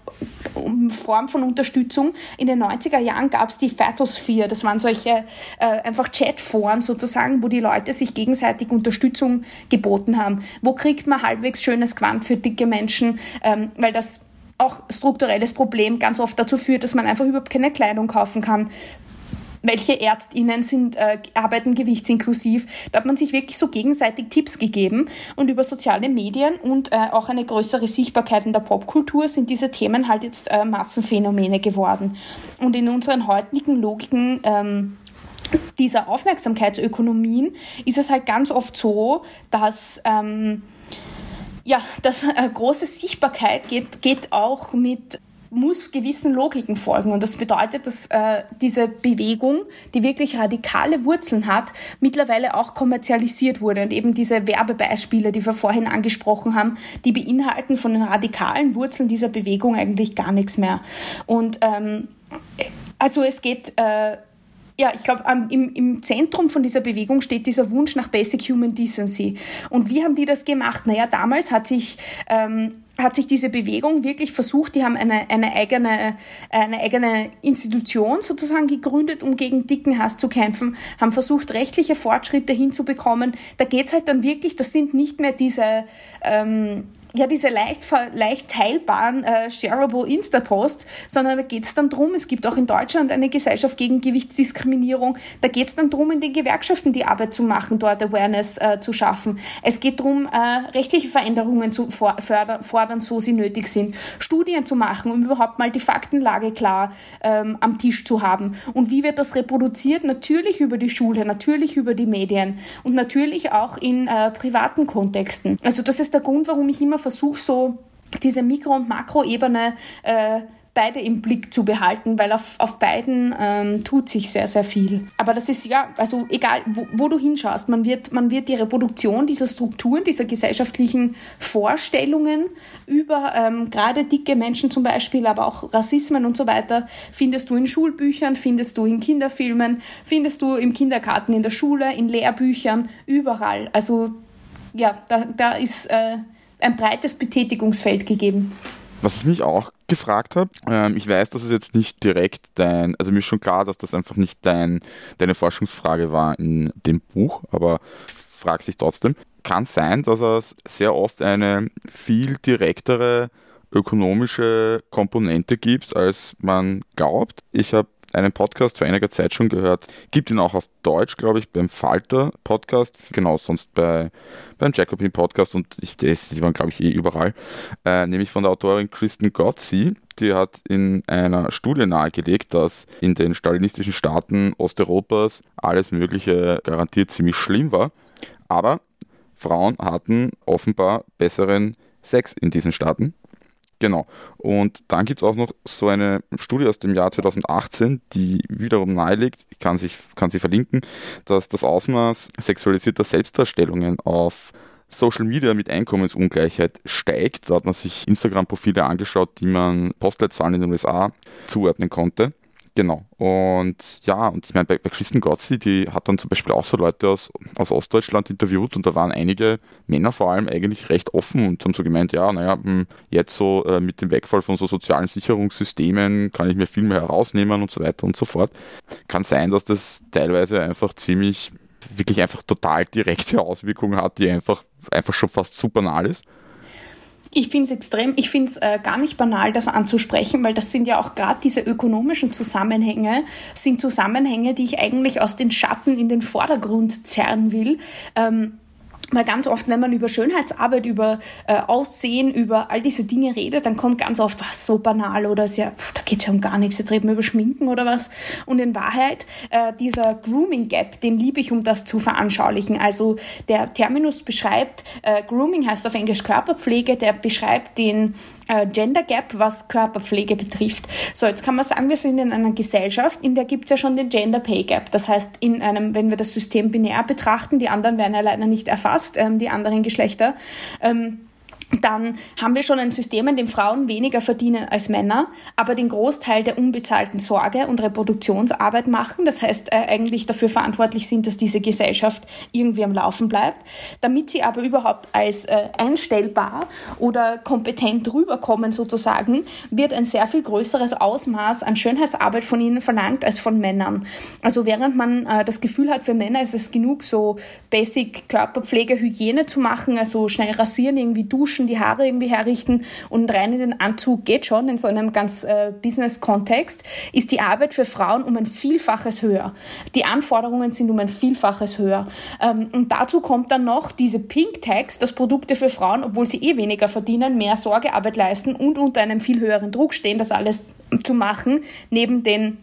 Form von Unterstützung. In den 90er Jahren gab es die Phytosphere. Das waren solche äh, einfach Chatforen sozusagen, wo die Leute sich gegenseitig Unterstützung geboten haben. Wo kriegt man halbwegs schönes Quant für dicke Menschen? Ähm, weil das auch strukturelles Problem ganz oft dazu führt, dass man einfach überhaupt keine Kleidung kaufen kann welche ÄrztInnen sind, äh, arbeiten gewichtsinklusiv. Da hat man sich wirklich so gegenseitig Tipps gegeben und über soziale Medien und äh, auch eine größere Sichtbarkeit in der Popkultur sind diese Themen halt jetzt äh, Massenphänomene geworden. Und in unseren heutigen Logiken ähm, dieser Aufmerksamkeitsökonomien ist es halt ganz oft so, dass ähm, ja, dass äh, große Sichtbarkeit geht, geht auch mit muss gewissen Logiken folgen. Und das bedeutet, dass äh, diese Bewegung, die wirklich radikale Wurzeln hat, mittlerweile auch kommerzialisiert wurde. Und eben diese Werbebeispiele, die wir vorhin angesprochen haben, die beinhalten von den radikalen Wurzeln dieser Bewegung eigentlich gar nichts mehr. Und ähm, also es geht äh, ja, ich glaube, im, im Zentrum von dieser Bewegung steht dieser Wunsch nach Basic Human Decency. Und wie haben die das gemacht? Naja, damals hat sich, ähm, hat sich diese Bewegung wirklich versucht, die haben eine, eine, eigene, eine eigene Institution sozusagen gegründet, um gegen dicken Hass zu kämpfen, haben versucht, rechtliche Fortschritte hinzubekommen. Da geht's halt dann wirklich, das sind nicht mehr diese, ähm, ja, diese leicht, leicht teilbaren äh, shareable Insta-Posts, sondern da geht es dann darum, es gibt auch in Deutschland eine Gesellschaft gegen Gewichtsdiskriminierung, da geht es dann darum, in den Gewerkschaften die Arbeit zu machen, dort Awareness äh, zu schaffen. Es geht darum, äh, rechtliche Veränderungen zu fordern, fordern, so sie nötig sind, Studien zu machen, um überhaupt mal die Faktenlage klar ähm, am Tisch zu haben. Und wie wird das reproduziert? Natürlich über die Schule, natürlich über die Medien und natürlich auch in äh, privaten Kontexten. Also das ist der Grund, warum ich immer versuche, so diese Mikro- und Makroebene äh, beide im Blick zu behalten, weil auf, auf beiden ähm, tut sich sehr, sehr viel. Aber das ist ja, also egal, wo, wo, du hinschaust, man wird, man wird die Reproduktion dieser Strukturen, dieser gesellschaftlichen Vorstellungen über ähm, gerade dicke Menschen zum Beispiel, aber auch Rassismen und so weiter, findest du in Schulbüchern, findest du in Kinderfilmen, findest du im Kindergarten, in der Schule, in Lehrbüchern, überall. Also ja, da, da ist äh, ein breites Betätigungsfeld gegeben. Was ich mich auch gefragt habe, ähm, ich weiß, dass es jetzt nicht direkt dein, also mir ist schon klar, dass das einfach nicht dein, deine Forschungsfrage war in dem Buch, aber frag sich trotzdem, kann sein, dass es sehr oft eine viel direktere ökonomische Komponente gibt, als man glaubt. Ich habe einen Podcast vor einiger Zeit schon gehört. Gibt ihn auch auf Deutsch, glaube ich, beim Falter Podcast. Genau, sonst bei, beim Jacobin Podcast und ich, die waren, glaube ich, eh überall. Äh, nämlich von der Autorin Kristen Gotzi. Die hat in einer Studie nahegelegt, dass in den stalinistischen Staaten Osteuropas alles Mögliche garantiert ziemlich schlimm war. Aber Frauen hatten offenbar besseren Sex in diesen Staaten Genau. Und dann gibt es auch noch so eine Studie aus dem Jahr 2018, die wiederum nahelegt, ich kann, sich, kann sie verlinken, dass das Ausmaß sexualisierter Selbstdarstellungen auf Social Media mit Einkommensungleichheit steigt. Da hat man sich Instagram-Profile angeschaut, die man Postleitzahlen in den USA zuordnen konnte. Genau. Und ja, und ich meine, bei, bei Kristen Gotzi, die hat dann zum Beispiel auch so Leute aus, aus Ostdeutschland interviewt und da waren einige Männer vor allem eigentlich recht offen und haben so gemeint, ja, naja, hm, jetzt so äh, mit dem Wegfall von so sozialen Sicherungssystemen kann ich mir viel mehr herausnehmen und so weiter und so fort. Kann sein, dass das teilweise einfach ziemlich, wirklich einfach total direkte Auswirkungen hat, die einfach, einfach schon fast zu banal ist. Ich finde es extrem, ich finde es äh, gar nicht banal, das anzusprechen, weil das sind ja auch gerade diese ökonomischen Zusammenhänge, sind Zusammenhänge, die ich eigentlich aus den Schatten in den Vordergrund zerren will. Ähm, weil ganz oft, wenn man über Schönheitsarbeit, über äh, Aussehen, über all diese Dinge redet, dann kommt ganz oft was so banal oder ist ja, pff, da geht ja um gar nichts, jetzt reden wir über Schminken oder was. Und in Wahrheit, äh, dieser Grooming Gap, den liebe ich, um das zu veranschaulichen. Also der Terminus beschreibt, äh, Grooming heißt auf Englisch Körperpflege, der beschreibt den äh, Gender Gap, was Körperpflege betrifft. So, jetzt kann man sagen, wir sind in einer Gesellschaft, in der gibt es ja schon den Gender Pay Gap. Das heißt, in einem, wenn wir das System binär betrachten, die anderen werden ja leider nicht erfasst, ähm, die anderen Geschlechter. Ähm, dann haben wir schon ein System, in dem Frauen weniger verdienen als Männer, aber den Großteil der unbezahlten Sorge und Reproduktionsarbeit machen. Das heißt, äh, eigentlich dafür verantwortlich sind, dass diese Gesellschaft irgendwie am Laufen bleibt. Damit sie aber überhaupt als äh, einstellbar oder kompetent rüberkommen sozusagen, wird ein sehr viel größeres Ausmaß an Schönheitsarbeit von ihnen verlangt als von Männern. Also während man äh, das Gefühl hat, für Männer ist es genug, so Basic Körperpflege, Hygiene zu machen, also schnell rasieren, irgendwie duschen, duschen, die Haare irgendwie herrichten und rein in den Anzug geht schon in so einem ganz äh, Business-Kontext, ist die Arbeit für Frauen um ein Vielfaches höher. Die Anforderungen sind um ein Vielfaches höher. Ähm, und dazu kommt dann noch diese Pink Tags, dass Produkte für Frauen, obwohl sie eh weniger verdienen, mehr Sorgearbeit leisten und unter einem viel höheren Druck stehen, das alles zu machen, neben den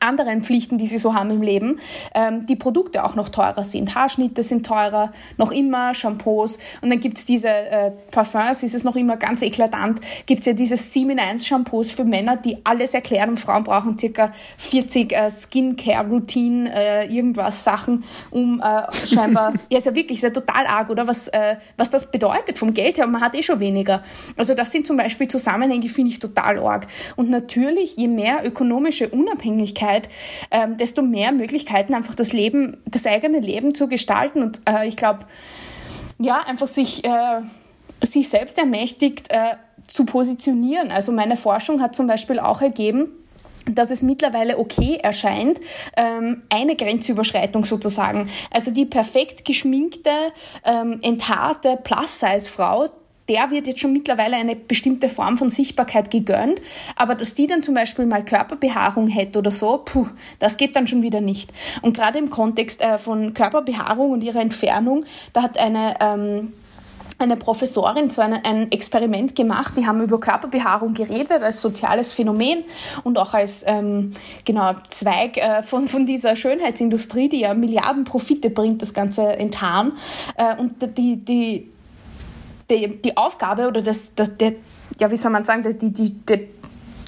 anderen Pflichten, die sie so haben im Leben, ähm, die Produkte auch noch teurer sind. Haarschnitte sind teurer, noch immer Shampoos. Und dann gibt es diese äh, Parfums, ist es noch immer ganz eklatant, gibt es ja diese 7 in 1 Shampoos für Männer, die alles erklären und Frauen brauchen circa 40 äh, Skincare-Routine, äh, irgendwas Sachen, um äh, scheinbar, ja ist ja wirklich, ist ja total arg, oder? Was, äh, was das bedeutet vom Geld her, man hat eh schon weniger. Also das sind zum Beispiel Zusammenhänge, finde ich total arg. Und natürlich, je mehr ökonomische Unabhängigkeit Möglichkeit, ähm, desto mehr Möglichkeiten, einfach das Leben, das eigene Leben zu gestalten. Und äh, ich glaube, ja, einfach sich, äh, sich selbst ermächtigt äh, zu positionieren. Also meine Forschung hat zum Beispiel auch ergeben, dass es mittlerweile okay erscheint, ähm, eine Grenzüberschreitung sozusagen. Also die perfekt geschminkte, ähm, enthaarte Plus-Size-Frau, der wird jetzt schon mittlerweile eine bestimmte Form von Sichtbarkeit gegönnt, aber dass die dann zum Beispiel mal Körperbehaarung hätte oder so, puh, das geht dann schon wieder nicht. Und gerade im Kontext äh, von Körperbehaarung und ihrer Entfernung, da hat eine ähm, eine Professorin so ein, ein, Experiment gemacht. Die haben über Körperbehaarung geredet als soziales Phänomen und auch als ähm, genau, Zweig äh, von, von dieser Schönheitsindustrie, die ja Milliarden Profite bringt, das Ganze enttarn. Äh, und die, die, die, die Aufgabe oder das, das der, ja, wie soll man sagen, die, die, die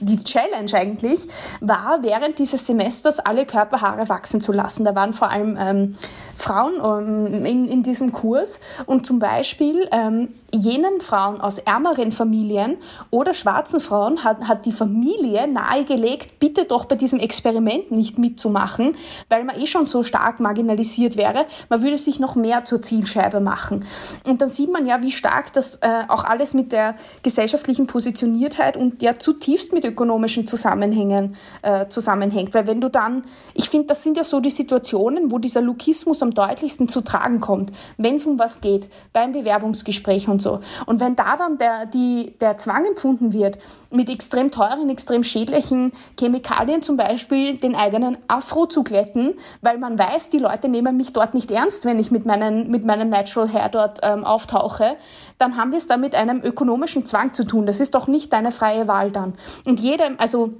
die Challenge eigentlich war, während dieses Semesters alle Körperhaare wachsen zu lassen. Da waren vor allem ähm, Frauen ähm, in, in diesem Kurs und zum Beispiel ähm, jenen Frauen aus ärmeren Familien oder schwarzen Frauen hat, hat die Familie nahegelegt, bitte doch bei diesem Experiment nicht mitzumachen, weil man eh schon so stark marginalisiert wäre. Man würde sich noch mehr zur Zielscheibe machen. Und dann sieht man ja, wie stark das äh, auch alles mit der gesellschaftlichen Positioniertheit und ja zutiefst mit ökonomischen Zusammenhängen äh, zusammenhängt. Weil wenn du dann, ich finde, das sind ja so die Situationen, wo dieser Lukismus am deutlichsten zu tragen kommt, wenn es um was geht, beim Bewerbungsgespräch und so. Und wenn da dann der, die, der Zwang empfunden wird, mit extrem teuren, extrem schädlichen Chemikalien zum Beispiel den eigenen Afro zu glätten, weil man weiß, die Leute nehmen mich dort nicht ernst, wenn ich mit, meinen, mit meinem Natural Hair dort ähm, auftauche, dann haben wir es da mit einem ökonomischen Zwang zu tun. Das ist doch nicht deine freie Wahl dann. Und jedem, also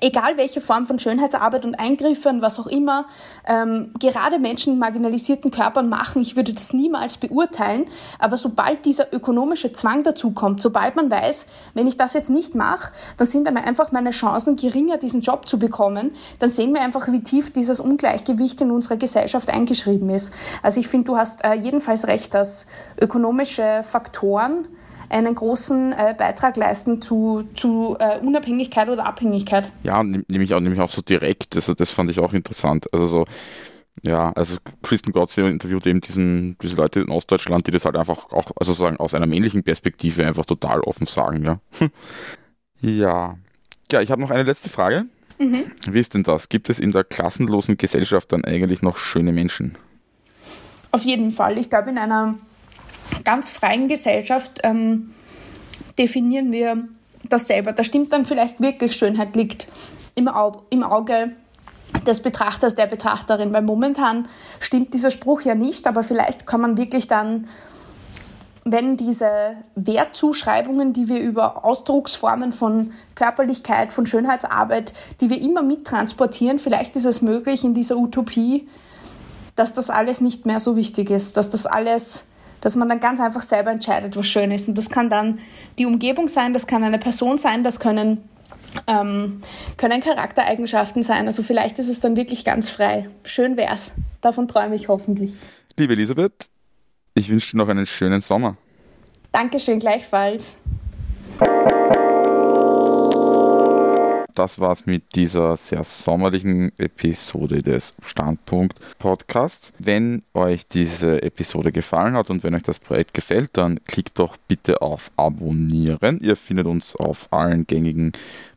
egal welche Form von Schönheitsarbeit und Eingriffen, was auch immer, ähm, gerade Menschen in marginalisierten Körpern machen, ich würde das niemals beurteilen, aber sobald dieser ökonomische Zwang dazu kommt, sobald man weiß, wenn ich das jetzt nicht mache, dann sind einfach meine Chancen geringer, diesen Job zu bekommen, dann sehen wir einfach, wie tief dieses Ungleichgewicht in unserer Gesellschaft eingeschrieben ist. Also ich finde, du hast äh, jedenfalls recht, dass ökonomische Faktoren einen großen äh, Beitrag leisten zu, zu äh, Unabhängigkeit oder Abhängigkeit. Ja, nämlich auch, nämlich auch so direkt. Also das fand ich auch interessant. Also so, ja, also Kristen Gotze interviewt eben diesen, diese Leute in Ostdeutschland, die das halt einfach auch, also sozusagen aus einer männlichen Perspektive einfach total offen sagen, ja. ja. Ja, ich habe noch eine letzte Frage. Mhm. Wie ist denn das? Gibt es in der klassenlosen Gesellschaft dann eigentlich noch schöne Menschen? Auf jeden Fall. Ich glaube, in einer ganz freien Gesellschaft ähm, definieren wir das selber. Da stimmt dann vielleicht wirklich, Schönheit liegt im, Au im Auge des Betrachters, der Betrachterin, weil momentan stimmt dieser Spruch ja nicht, aber vielleicht kann man wirklich dann, wenn diese Wertzuschreibungen, die wir über Ausdrucksformen von Körperlichkeit, von Schönheitsarbeit, die wir immer mittransportieren, vielleicht ist es möglich in dieser Utopie, dass das alles nicht mehr so wichtig ist, dass das alles dass man dann ganz einfach selber entscheidet, was schön ist. Und das kann dann die Umgebung sein, das kann eine Person sein, das können, ähm, können Charaktereigenschaften sein. Also vielleicht ist es dann wirklich ganz frei. Schön wär's. Davon träume ich hoffentlich. Liebe Elisabeth, ich wünsche dir noch einen schönen Sommer. Dankeschön, gleichfalls. Das war's mit dieser sehr sommerlichen Episode des Standpunkt Podcasts. Wenn euch diese Episode gefallen hat und wenn euch das Projekt gefällt, dann klickt doch bitte auf Abonnieren. Ihr findet uns auf allen gängigen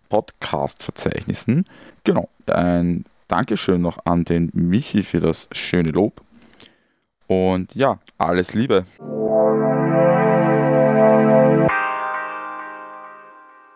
Podcast-Verzeichnissen. Genau. Ein Dankeschön noch an den Michi für das schöne Lob. Und ja, alles Liebe.